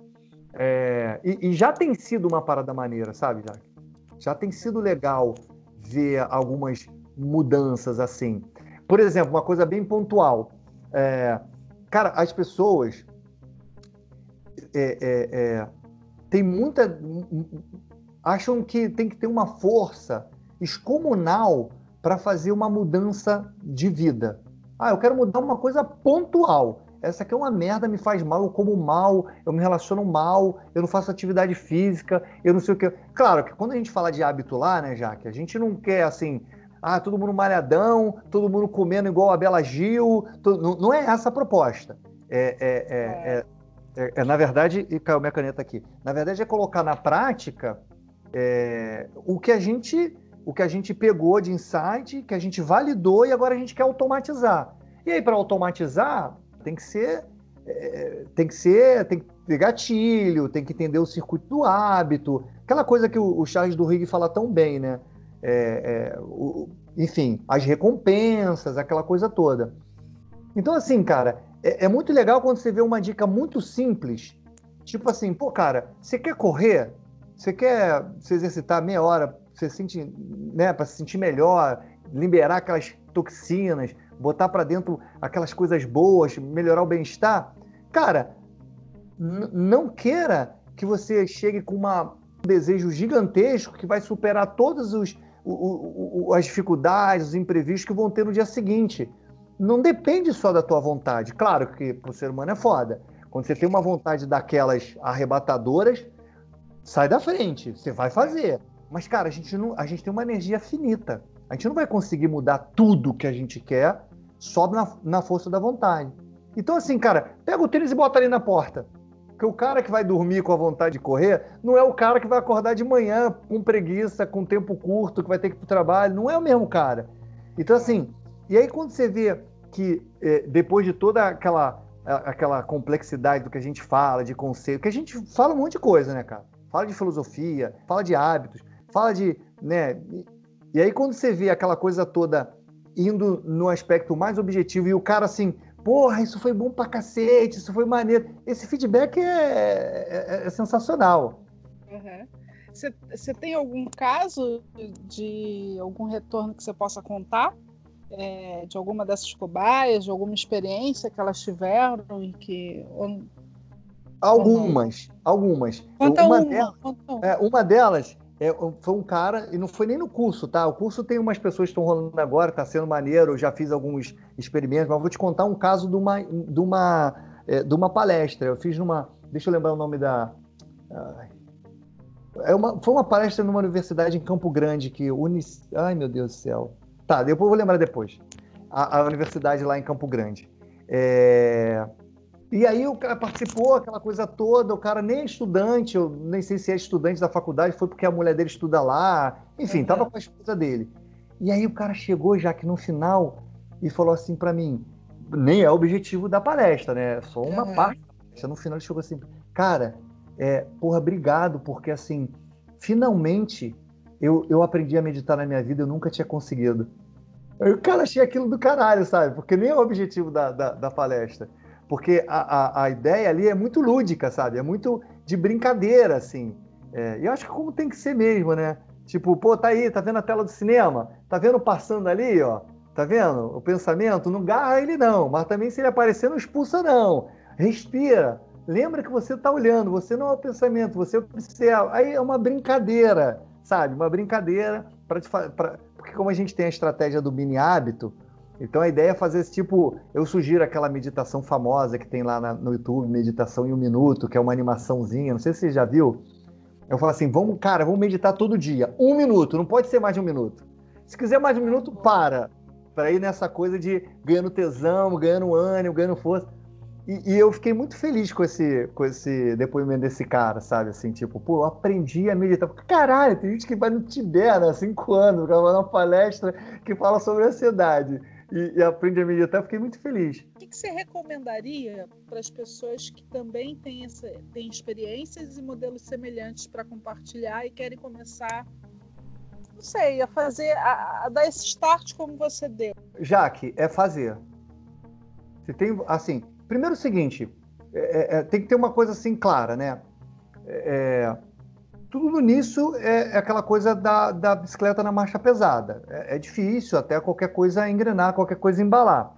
É, e, e, já tem sido uma parada maneira, sabe, Jack? Já tem sido legal ver algumas mudanças assim. Por exemplo, uma coisa bem pontual. É, cara, as pessoas é, é, é tem muita acham que tem que ter uma força excomunal para fazer uma mudança de vida. Ah, eu quero mudar uma coisa pontual. Essa aqui é uma merda, me faz mal, eu como mal, eu me relaciono mal, eu não faço atividade física, eu não sei o que. Claro que quando a gente fala de hábito lá, né, Jaque, a gente não quer assim, ah, todo mundo malhadão, todo mundo comendo igual a Bela Gil. Todo... Não, é essa a proposta. É, é, é, é, é na verdade, e caiu minha caneta aqui. Na verdade, é colocar na prática é, o que a gente o que a gente pegou de insight, que a gente validou e agora a gente quer automatizar. E aí para automatizar tem que ser é, tem que ser tem que ter gatilho, tem que entender o circuito do hábito, aquela coisa que o, o Charles do Rig fala tão bem, né? É, é o, enfim, as recompensas, aquela coisa toda. Então assim, cara, é, é muito legal quando você vê uma dica muito simples, tipo assim, pô, cara, você quer correr? Você quer se exercitar meia hora, você sente, né, para se sentir melhor, liberar aquelas toxinas, botar para dentro aquelas coisas boas, melhorar o bem-estar? Cara, não queira que você chegue com uma, um desejo gigantesco que vai superar todas os, o, o, as dificuldades, os imprevistos que vão ter no dia seguinte. Não depende só da tua vontade. Claro que o ser humano é foda. Quando você tem uma vontade daquelas arrebatadoras, sai da frente, você vai fazer. Mas, cara, a gente, não, a gente tem uma energia finita. A gente não vai conseguir mudar tudo que a gente quer só na, na força da vontade. Então, assim, cara, pega o tênis e bota ali na porta. Porque o cara que vai dormir com a vontade de correr não é o cara que vai acordar de manhã com preguiça, com tempo curto, que vai ter que ir pro trabalho. Não é o mesmo cara. Então, assim, e aí quando você vê que é, depois de toda aquela, aquela complexidade do que a gente fala, de conceito, que a gente fala um monte de coisa, né, cara? Fala de filosofia, fala de hábitos, fala de. Né, e aí, quando você vê aquela coisa toda indo no aspecto mais objetivo e o cara assim, porra, isso foi bom pra cacete, isso foi maneiro. Esse feedback é, é, é sensacional. Você uhum. tem algum caso de algum retorno que você possa contar? É, de alguma dessas cobaias, de alguma experiência que elas tiveram e que. Algumas, algumas. Conta uma, uma, delas, conta é, uma delas é, foi um cara, e não foi nem no curso, tá? O curso tem umas pessoas que estão rolando agora, tá sendo maneiro, eu já fiz alguns experimentos, mas vou te contar um caso de uma, de uma, é, de uma palestra. Eu fiz numa. Deixa eu lembrar o nome da. É uma, foi uma palestra numa universidade em Campo Grande que Unis. Ai, meu Deus do céu. Tá, depois eu vou lembrar depois. A, a universidade lá em Campo Grande. É, e aí o cara participou, aquela coisa toda, o cara nem é estudante, eu nem sei se é estudante da faculdade, foi porque a mulher dele estuda lá, enfim, tava com a esposa dele. E aí o cara chegou já que no final e falou assim para mim, nem é o objetivo da palestra, né? É só uma uhum. parte da palestra. No final ele chegou assim, cara, é, porra, obrigado, porque assim, finalmente eu, eu aprendi a meditar na minha vida, eu nunca tinha conseguido. O cara achei aquilo do caralho, sabe? Porque nem é o objetivo da, da, da palestra porque a, a, a, ideia ali é muito lúdica, sabe? É muito de brincadeira, assim. É, e eu acho que como tem que ser mesmo, né? Tipo, pô, tá aí, tá vendo a tela do cinema? Tá vendo passando ali, ó? Tá vendo? O pensamento, não garra ele não, mas também se ele aparecer, não expulsa não. Respira. Lembra que você tá olhando, você não é o pensamento, você observa. Aí é uma brincadeira, sabe? Uma brincadeira para porque como a gente tem a estratégia do mini hábito, então a ideia é fazer esse tipo. Eu sugiro aquela meditação famosa que tem lá na, no YouTube, Meditação em um Minuto, que é uma animaçãozinha. Não sei se você já viu. Eu falo assim: vamos, cara, vamos meditar todo dia. Um minuto, não pode ser mais de um minuto. Se quiser mais de um minuto, para. Para ir nessa coisa de ganhando tesão, ganhando ânimo, ganhando força. E, e, eu fiquei muito feliz com esse, com esse depoimento desse cara, sabe? Assim, tipo, pô, eu aprendi a meditar. Caralho, tem gente que vai no Tibete há cinco anos, gravando uma palestra que fala sobre ansiedade e, e aprende a meditar, fiquei muito feliz. O que, que você recomendaria para as pessoas que também têm, essa, têm experiências e modelos semelhantes para compartilhar e querem começar, não sei, a fazer, a, a dar esse start como você deu? Jaque, é fazer. Você tem, assim, primeiro o seguinte, é, é, tem que ter uma coisa assim clara, né? É, tudo nisso é, é aquela coisa da, da, bicicleta na marcha pesada. É, é, difícil até qualquer coisa engrenar, qualquer coisa embalar.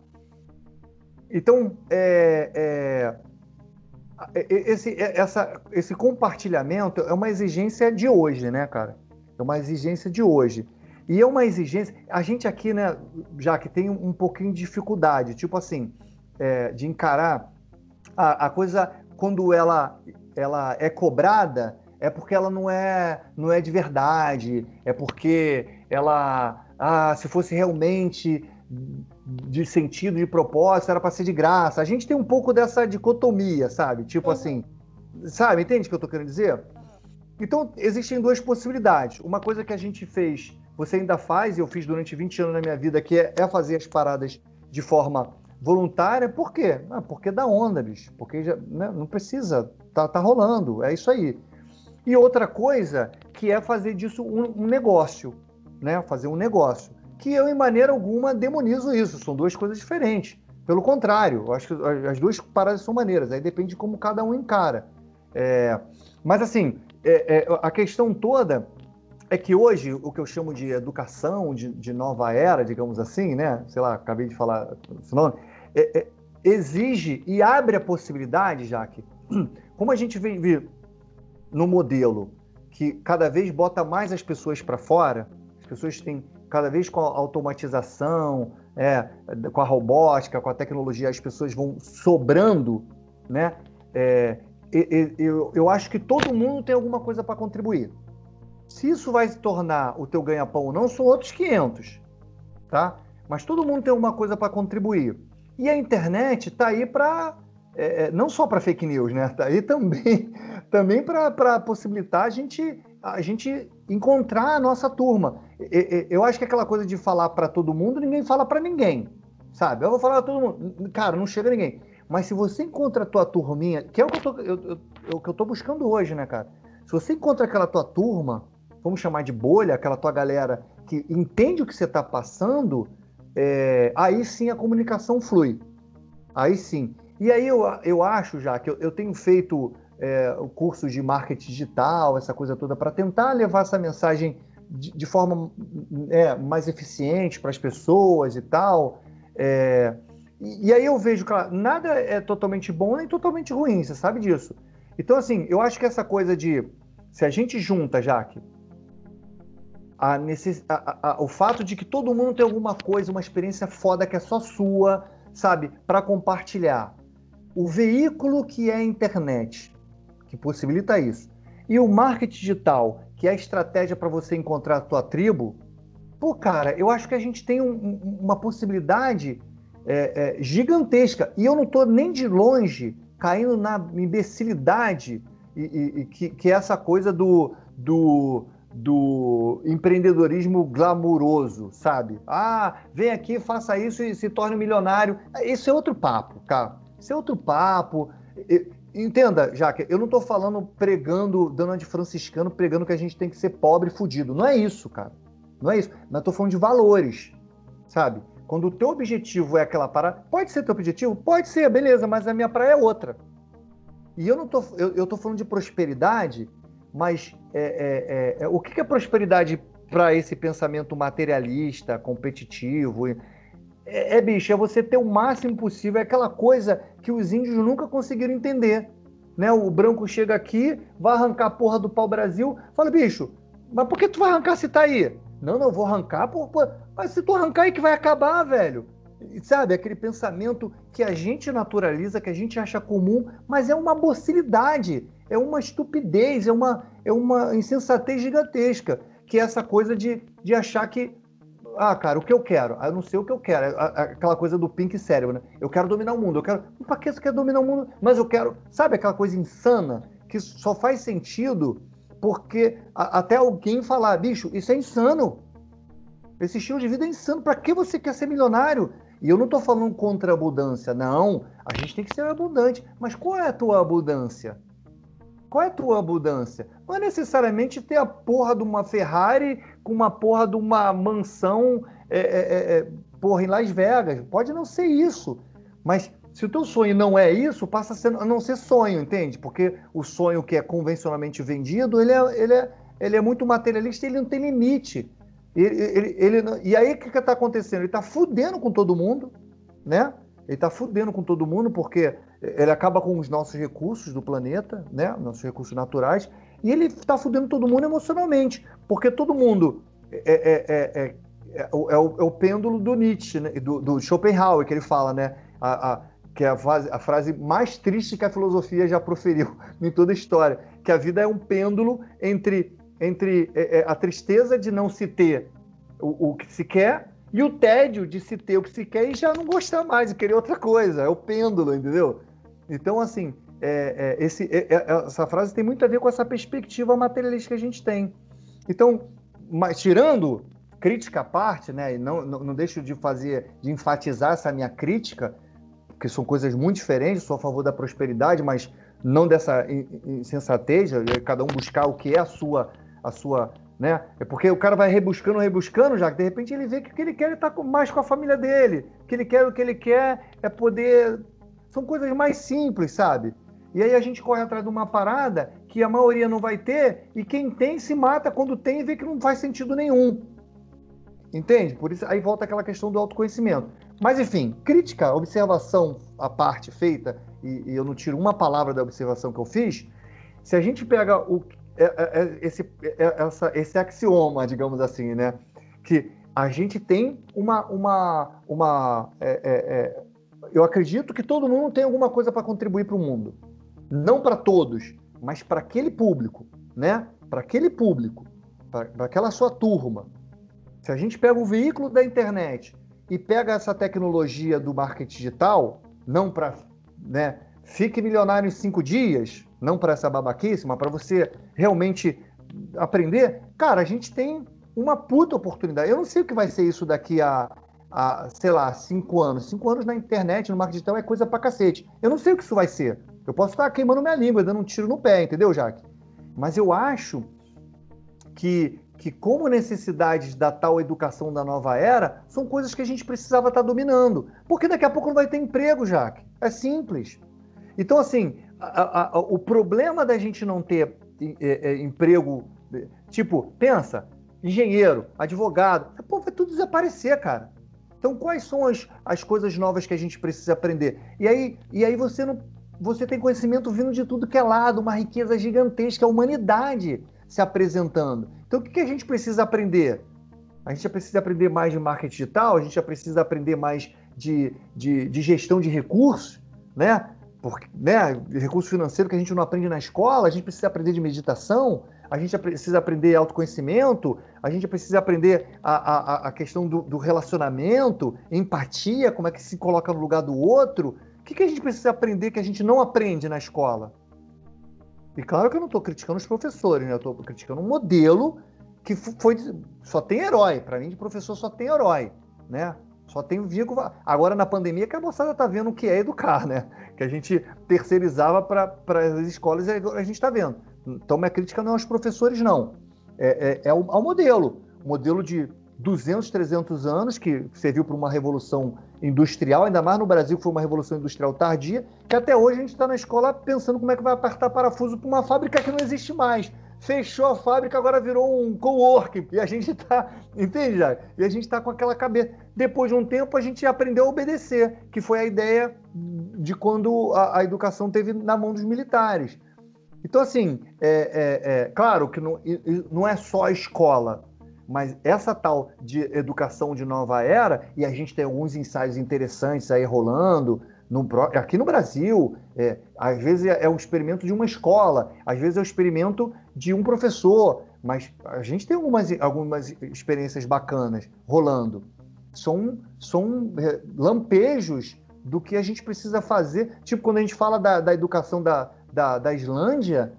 Então, é, é, é esse, é, essa, esse compartilhamento é uma exigência de hoje, né, cara? É uma exigência de hoje. E é uma exigência. A gente aqui, né, já que tem um pouquinho de dificuldade, tipo assim, de encarar a, a coisa quando ela, ela é cobrada é porque ela não é, não é de verdade, é porque ela, ah, se fosse realmente de sentido, de propósito, era para ser de graça. A gente tem um pouco dessa dicotomia, sabe? Tipo uhum. assim, sabe? Entende o que eu tô querendo dizer? Então, existem duas possibilidades. Uma coisa que a gente fez, você ainda faz, e eu fiz durante 20 anos na minha vida, que é, é fazer as paradas de forma voluntária. Por quê? Ah, porque dá onda, bicho. Porque já, né, não precisa, tá, tá rolando, é isso aí. E outra coisa que é fazer disso um, um negócio, né? Fazer um negócio. Que eu, em maneira alguma, demonizo isso. São duas coisas diferentes. Pelo contrário, eu acho que as duas paradas são maneiras. Aí depende de como cada um encara. É, mas, assim, é, é, a questão toda é que hoje o que eu chamo de educação de, de nova era, digamos assim, né? Sei lá, acabei de falar esse nome, é, é, exige e abre a possibilidade, já que, <clears throat> como a gente vive no modelo que cada vez bota mais as pessoas para fora, as pessoas têm cada vez com a automatização, é, com a robótica, com a tecnologia, as pessoas vão sobrando, né? É, eu, eu acho que todo mundo tem alguma coisa para contribuir. Se isso vai se tornar o teu ganha-pão ou não, são outros 500, tá? Mas todo mundo tem alguma coisa para contribuir. E a internet está aí para é, é, não só para fake news, né? Está aí também, <laughs> também para possibilitar a gente, a gente encontrar a nossa turma. Eu acho que aquela coisa de falar para todo mundo, ninguém fala para ninguém, sabe? Eu vou falar para todo mundo, cara, não chega ninguém. Mas se você encontra a tua turminha, que é o que eu tô, eu, eu, o que eu tô buscando hoje, né, cara? Se você encontra aquela tua turma, vamos chamar de bolha, aquela tua galera que entende o que você está passando, é, aí sim a comunicação flui. Aí sim. E aí eu, eu acho já que eu, eu tenho feito é, cursos de marketing digital, essa coisa toda, para tentar levar essa mensagem de, de forma é, mais eficiente para as pessoas e tal. É, e, e, aí eu vejo, claro, nada é totalmente bom nem totalmente ruim, você sabe disso. Então, assim, eu acho que essa coisa de. Se a gente junta, Jaque, a necess... A, a, o fato de que todo mundo tem alguma coisa, uma experiência foda que é só sua, sabe, para compartilhar. O veículo que é a internet, que possibilita isso, e o marketing digital, que é a estratégia para você encontrar a tua tribo, pô, cara, eu acho que a gente tem um, uma possibilidade é, é, gigantesca. E eu não estou nem de longe caindo na imbecilidade e, e, e que, que é essa coisa do, do do empreendedorismo glamuroso, sabe? Ah, vem aqui, faça isso e se torne milionário. Isso é outro papo, cara. Isso é outro papo. Entenda, Jaque, eu não estou falando pregando, dando de franciscano, pregando que a gente tem que ser pobre e fudido. Não é isso, cara. Não é isso. Mas tô falando de valores, sabe? Quando o teu objetivo é aquela parada, pode ser teu objetivo? Pode ser, beleza, mas a minha praia é outra. E eu não tô, eu, eu tô falando de prosperidade mas é, é, é, é, o que é prosperidade para esse pensamento materialista, competitivo? É, é, bicho, é você ter o máximo possível, é aquela coisa que os índios nunca conseguiram entender. Né? O branco chega aqui, vai arrancar a porra do pau-brasil, fala, bicho, mas por que tu vai arrancar se tá aí? Não, não, vou arrancar, por, por... mas se tu arrancar aí que vai acabar, velho. Sabe, aquele pensamento que a gente naturaliza, que a gente acha comum, mas é uma docilidade é uma estupidez, é uma, é uma insensatez gigantesca, que é essa coisa de, de achar que, ah, cara, o que eu quero? Ah, eu não sei o que eu quero. É aquela coisa do pink cérebro, né? Eu quero dominar o mundo, eu quero. Pra que você quer dominar o mundo? Mas eu quero. Sabe aquela coisa insana que só faz sentido porque a, até alguém falar, bicho, isso é insano. Esse estilo de vida é insano. Para que você quer ser milionário? E eu não estou falando contra a abundância, não. A gente tem que ser abundante. Mas qual é a tua abundância? Qual é a tua abundância? Não é necessariamente ter a porra de uma Ferrari com uma porra de uma mansão é, é, é, é, porra, em Las Vegas. Pode não ser isso. Mas se o teu sonho não é isso, passa a, ser, a não ser sonho, entende? Porque o sonho que é convencionalmente vendido, ele é, ele é, ele é muito materialista ele não tem limite. Ele, ele, ele, e aí o que está acontecendo? Ele está fudendo com todo mundo, né? Ele está fudendo com todo mundo porque ele acaba com os nossos recursos do planeta, né? Nossos recursos naturais, e ele está fudendo todo mundo emocionalmente, porque todo mundo é, é, é, é, o, é o, pêndulo do Nietzsche, né? do, do, Schopenhauer, que ele fala, né? A, a, que é a frase, a frase mais triste que a filosofia já proferiu <laughs> em toda a história, que a vida é um pêndulo entre, entre a tristeza de não se ter o, o que se quer e o tédio de se ter o que se quer e já não gostar mais e querer outra coisa. É o pêndulo, entendeu? Então, assim, é, é, esse, é, é, essa frase tem muito a ver com essa perspectiva materialista que a gente tem. Então, mas, tirando crítica à parte, né, e não, não, não deixo de fazer, de enfatizar essa minha crítica, que são coisas muito diferentes, sou a favor da prosperidade, mas não dessa insensatez, cada um buscar o que é a sua, a sua né? É porque o cara vai rebuscando, rebuscando, já que de repente ele vê que o que ele quer é estar mais com a família dele, o que ele quer, o que ele quer é poder. São coisas mais simples, sabe? E aí a gente corre atrás de uma parada que a maioria não vai ter, e quem tem se mata quando tem e vê que não faz sentido nenhum. Entende? Por isso aí volta aquela questão do autoconhecimento. Mas enfim, crítica, observação à parte feita, e, e eu não tiro uma palavra da observação que eu fiz, se a gente pega o, esse, essa, esse axioma, digamos assim, né? Que a gente tem uma. uma, uma é, é, eu acredito que todo mundo tem alguma coisa para contribuir para o mundo. Não para todos, mas para aquele público, né? Para aquele público, para aquela sua turma. Se a gente pega o veículo da internet e pega essa tecnologia do marketing digital, não para né, fique milionário em cinco dias, não para essa babaquice, mas para você realmente aprender, cara, a gente tem uma puta oportunidade. Eu não sei o que vai ser isso daqui a, a sei lá, cinco anos. Cinco anos na internet, no marketing digital, é coisa pra cacete. Eu não sei o que isso vai ser. Eu posso estar queimando minha língua, dando um tiro no pé, entendeu, Jaque? Mas eu acho que, que como necessidades da tal educação da nova era, são coisas que a gente precisava estar dominando. Porque daqui a pouco não vai ter emprego, Jaque. É simples. Então, assim, a, a, o problema da gente não ter é, é, emprego, tipo, pensa, engenheiro, advogado, pô, vai tudo desaparecer, cara. Então, quais são as, as coisas novas que a gente precisa aprender? E aí, e aí você não, você tem conhecimento vindo de tudo que é lado, uma riqueza gigantesca, a humanidade se apresentando. Então, o que, que a gente precisa aprender? A gente já precisa aprender mais de marketing digital, a gente já precisa aprender mais de, de, de gestão de recursos, né? Porque, né, recurso financeiro que a gente não aprende na escola, a gente precisa aprender de meditação, a gente precisa aprender autoconhecimento, a gente precisa aprender a, a, a questão do, do, relacionamento, empatia, como é que se coloca no lugar do outro. O que, que a gente precisa aprender que a gente não aprende na escola? E claro que eu não estou criticando os professores, né? eu estou criticando um modelo que foi só tem herói. Para mim, de professor só tem herói, né? Só tem vínculo. Agora, na pandemia, que a moçada está vendo o que é educar, né? Que a gente terceirizava para as escolas e a gente está vendo. Então, minha crítica não é aos professores, não. É, é, é ao, ao modelo. O modelo de 200, 300 anos, que serviu para uma revolução industrial, ainda mais no Brasil, que foi uma revolução industrial tardia, que até hoje a gente está na escola pensando como é que vai apertar parafuso para uma fábrica que não existe mais fechou a fábrica, agora virou um coworking. E a gente tá, entende, já? E a gente tá com aquela cabeça. Depois de um tempo, a gente aprendeu a obedecer, que foi a ideia de quando a, a educação teve na mão dos militares. Então, assim, é, é, é, claro que não, não é só a escola, mas essa tal de educação de nova era, e a gente tem alguns ensaios interessantes aí rolando, no, aqui no Brasil, é, às vezes é, é um experimento de uma escola, às vezes é um experimento de um professor, mas a gente tem algumas, algumas experiências bacanas rolando. São, são é, lampejos do que a gente precisa fazer. Tipo, quando a gente fala da, da educação da, da, da Islândia,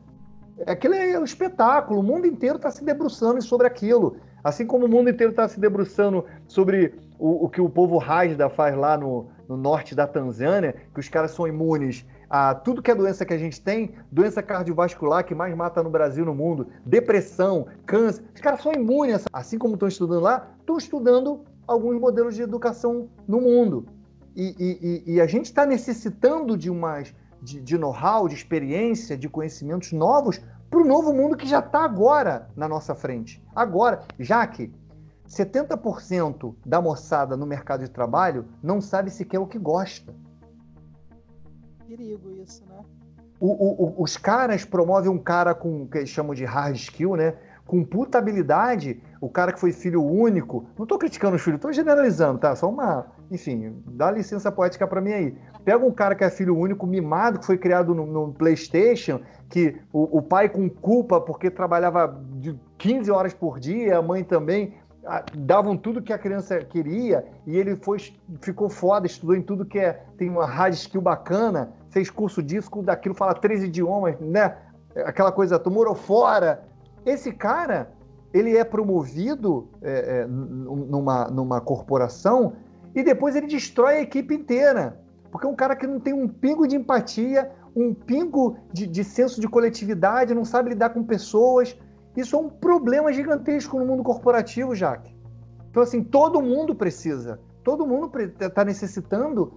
aquilo é um espetáculo, o mundo inteiro está se debruçando sobre aquilo. Assim como o mundo inteiro está se debruçando sobre o, o, que o povo Rajda faz lá no, no norte da Tanzânia, que os caras são imunes a tudo que é doença que a gente tem, doença cardiovascular que mais mata no Brasil, no mundo, depressão, câncer. Os caras são imunes, assim como estão estudando lá, estão estudando alguns modelos de educação no mundo. E, e, e a gente está necessitando de umas de, de know-how, de experiência, de conhecimentos novos para o novo mundo que já está agora na nossa frente. Agora, já que 70% da moçada no mercado de trabalho não sabe sequer o que gosta. Perigo isso, né? O, o, os caras promovem um cara com que eles chamam de hard skill, né? Com puta habilidade, o cara que foi filho único. Não estou criticando os filhos, estou generalizando, tá? Só uma. Enfim, dá licença poética para mim aí. Pega um cara que é filho único, mimado, que foi criado no, no PlayStation, que o, o, pai com culpa porque trabalhava de 15 horas por dia, a mãe também davam tudo que a criança queria e ele foi, ficou foda, estudou em tudo que é, tem uma hard skill bacana, fez curso disso, daquilo, fala três idiomas, né? Aquela coisa, tu morou fora. Esse cara, ele é promovido é, é, numa, numa corporação e depois ele destrói a equipe inteira. Porque é um cara que não tem um pingo de empatia, um pingo de, de senso de coletividade, não sabe lidar com pessoas, isso é um problema gigantesco no mundo corporativo, Jaque. Então, assim, todo mundo precisa, todo mundo está necessitando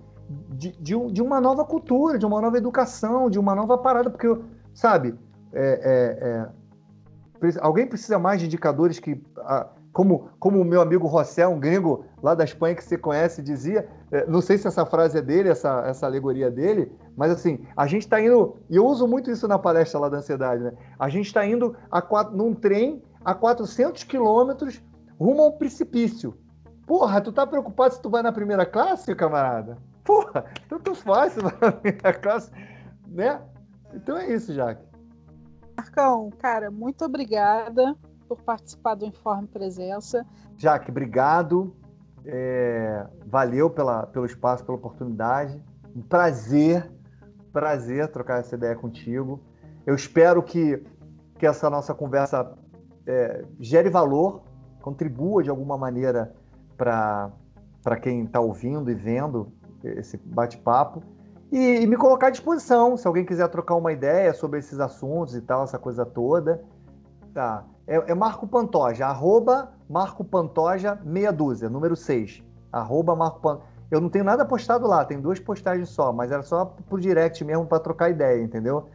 de, de, de, uma nova cultura, de uma nova educação, de uma nova parada, porque, sabe, é, é, é, alguém precisa mais de indicadores que. A, como, como o meu amigo Rossé, um gringo lá da Espanha que você conhece, dizia, é, não sei se essa frase é dele, essa, essa alegoria dele, mas assim, a gente está indo, e eu uso muito isso na palestra lá da ansiedade, né? A gente está indo a quatro, num trem a 400 quilômetros rumo ao precipício. Porra, tu tá preocupado se tu vai na primeira classe, camarada? Porra, tanto faz se vai na primeira classe, né? Então é isso, Jaque. Marcão, cara, muito obrigada por participar do Informe Presença. Jaque, obrigado. É, valeu pela, pelo espaço, pela oportunidade. Um prazer, prazer trocar essa ideia contigo. Eu espero que, que essa nossa conversa é, gere valor, contribua de alguma maneira para quem está ouvindo e vendo esse bate-papo. E, e, me colocar à disposição, se alguém quiser trocar uma ideia sobre esses assuntos e tal, essa coisa toda. Tá. É, é Marco Pantoja, arroba Marco Pantoja meia dúzia, número 6. Arroba Marco. Eu não tenho nada postado lá, tem duas postagens só, mas era só pro direct mesmo para trocar ideia, entendeu?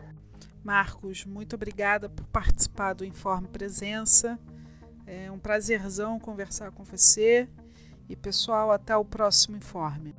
Marcos, muito obrigada por participar do Informe Presença. É um prazerzão conversar com você. E pessoal, até o próximo informe.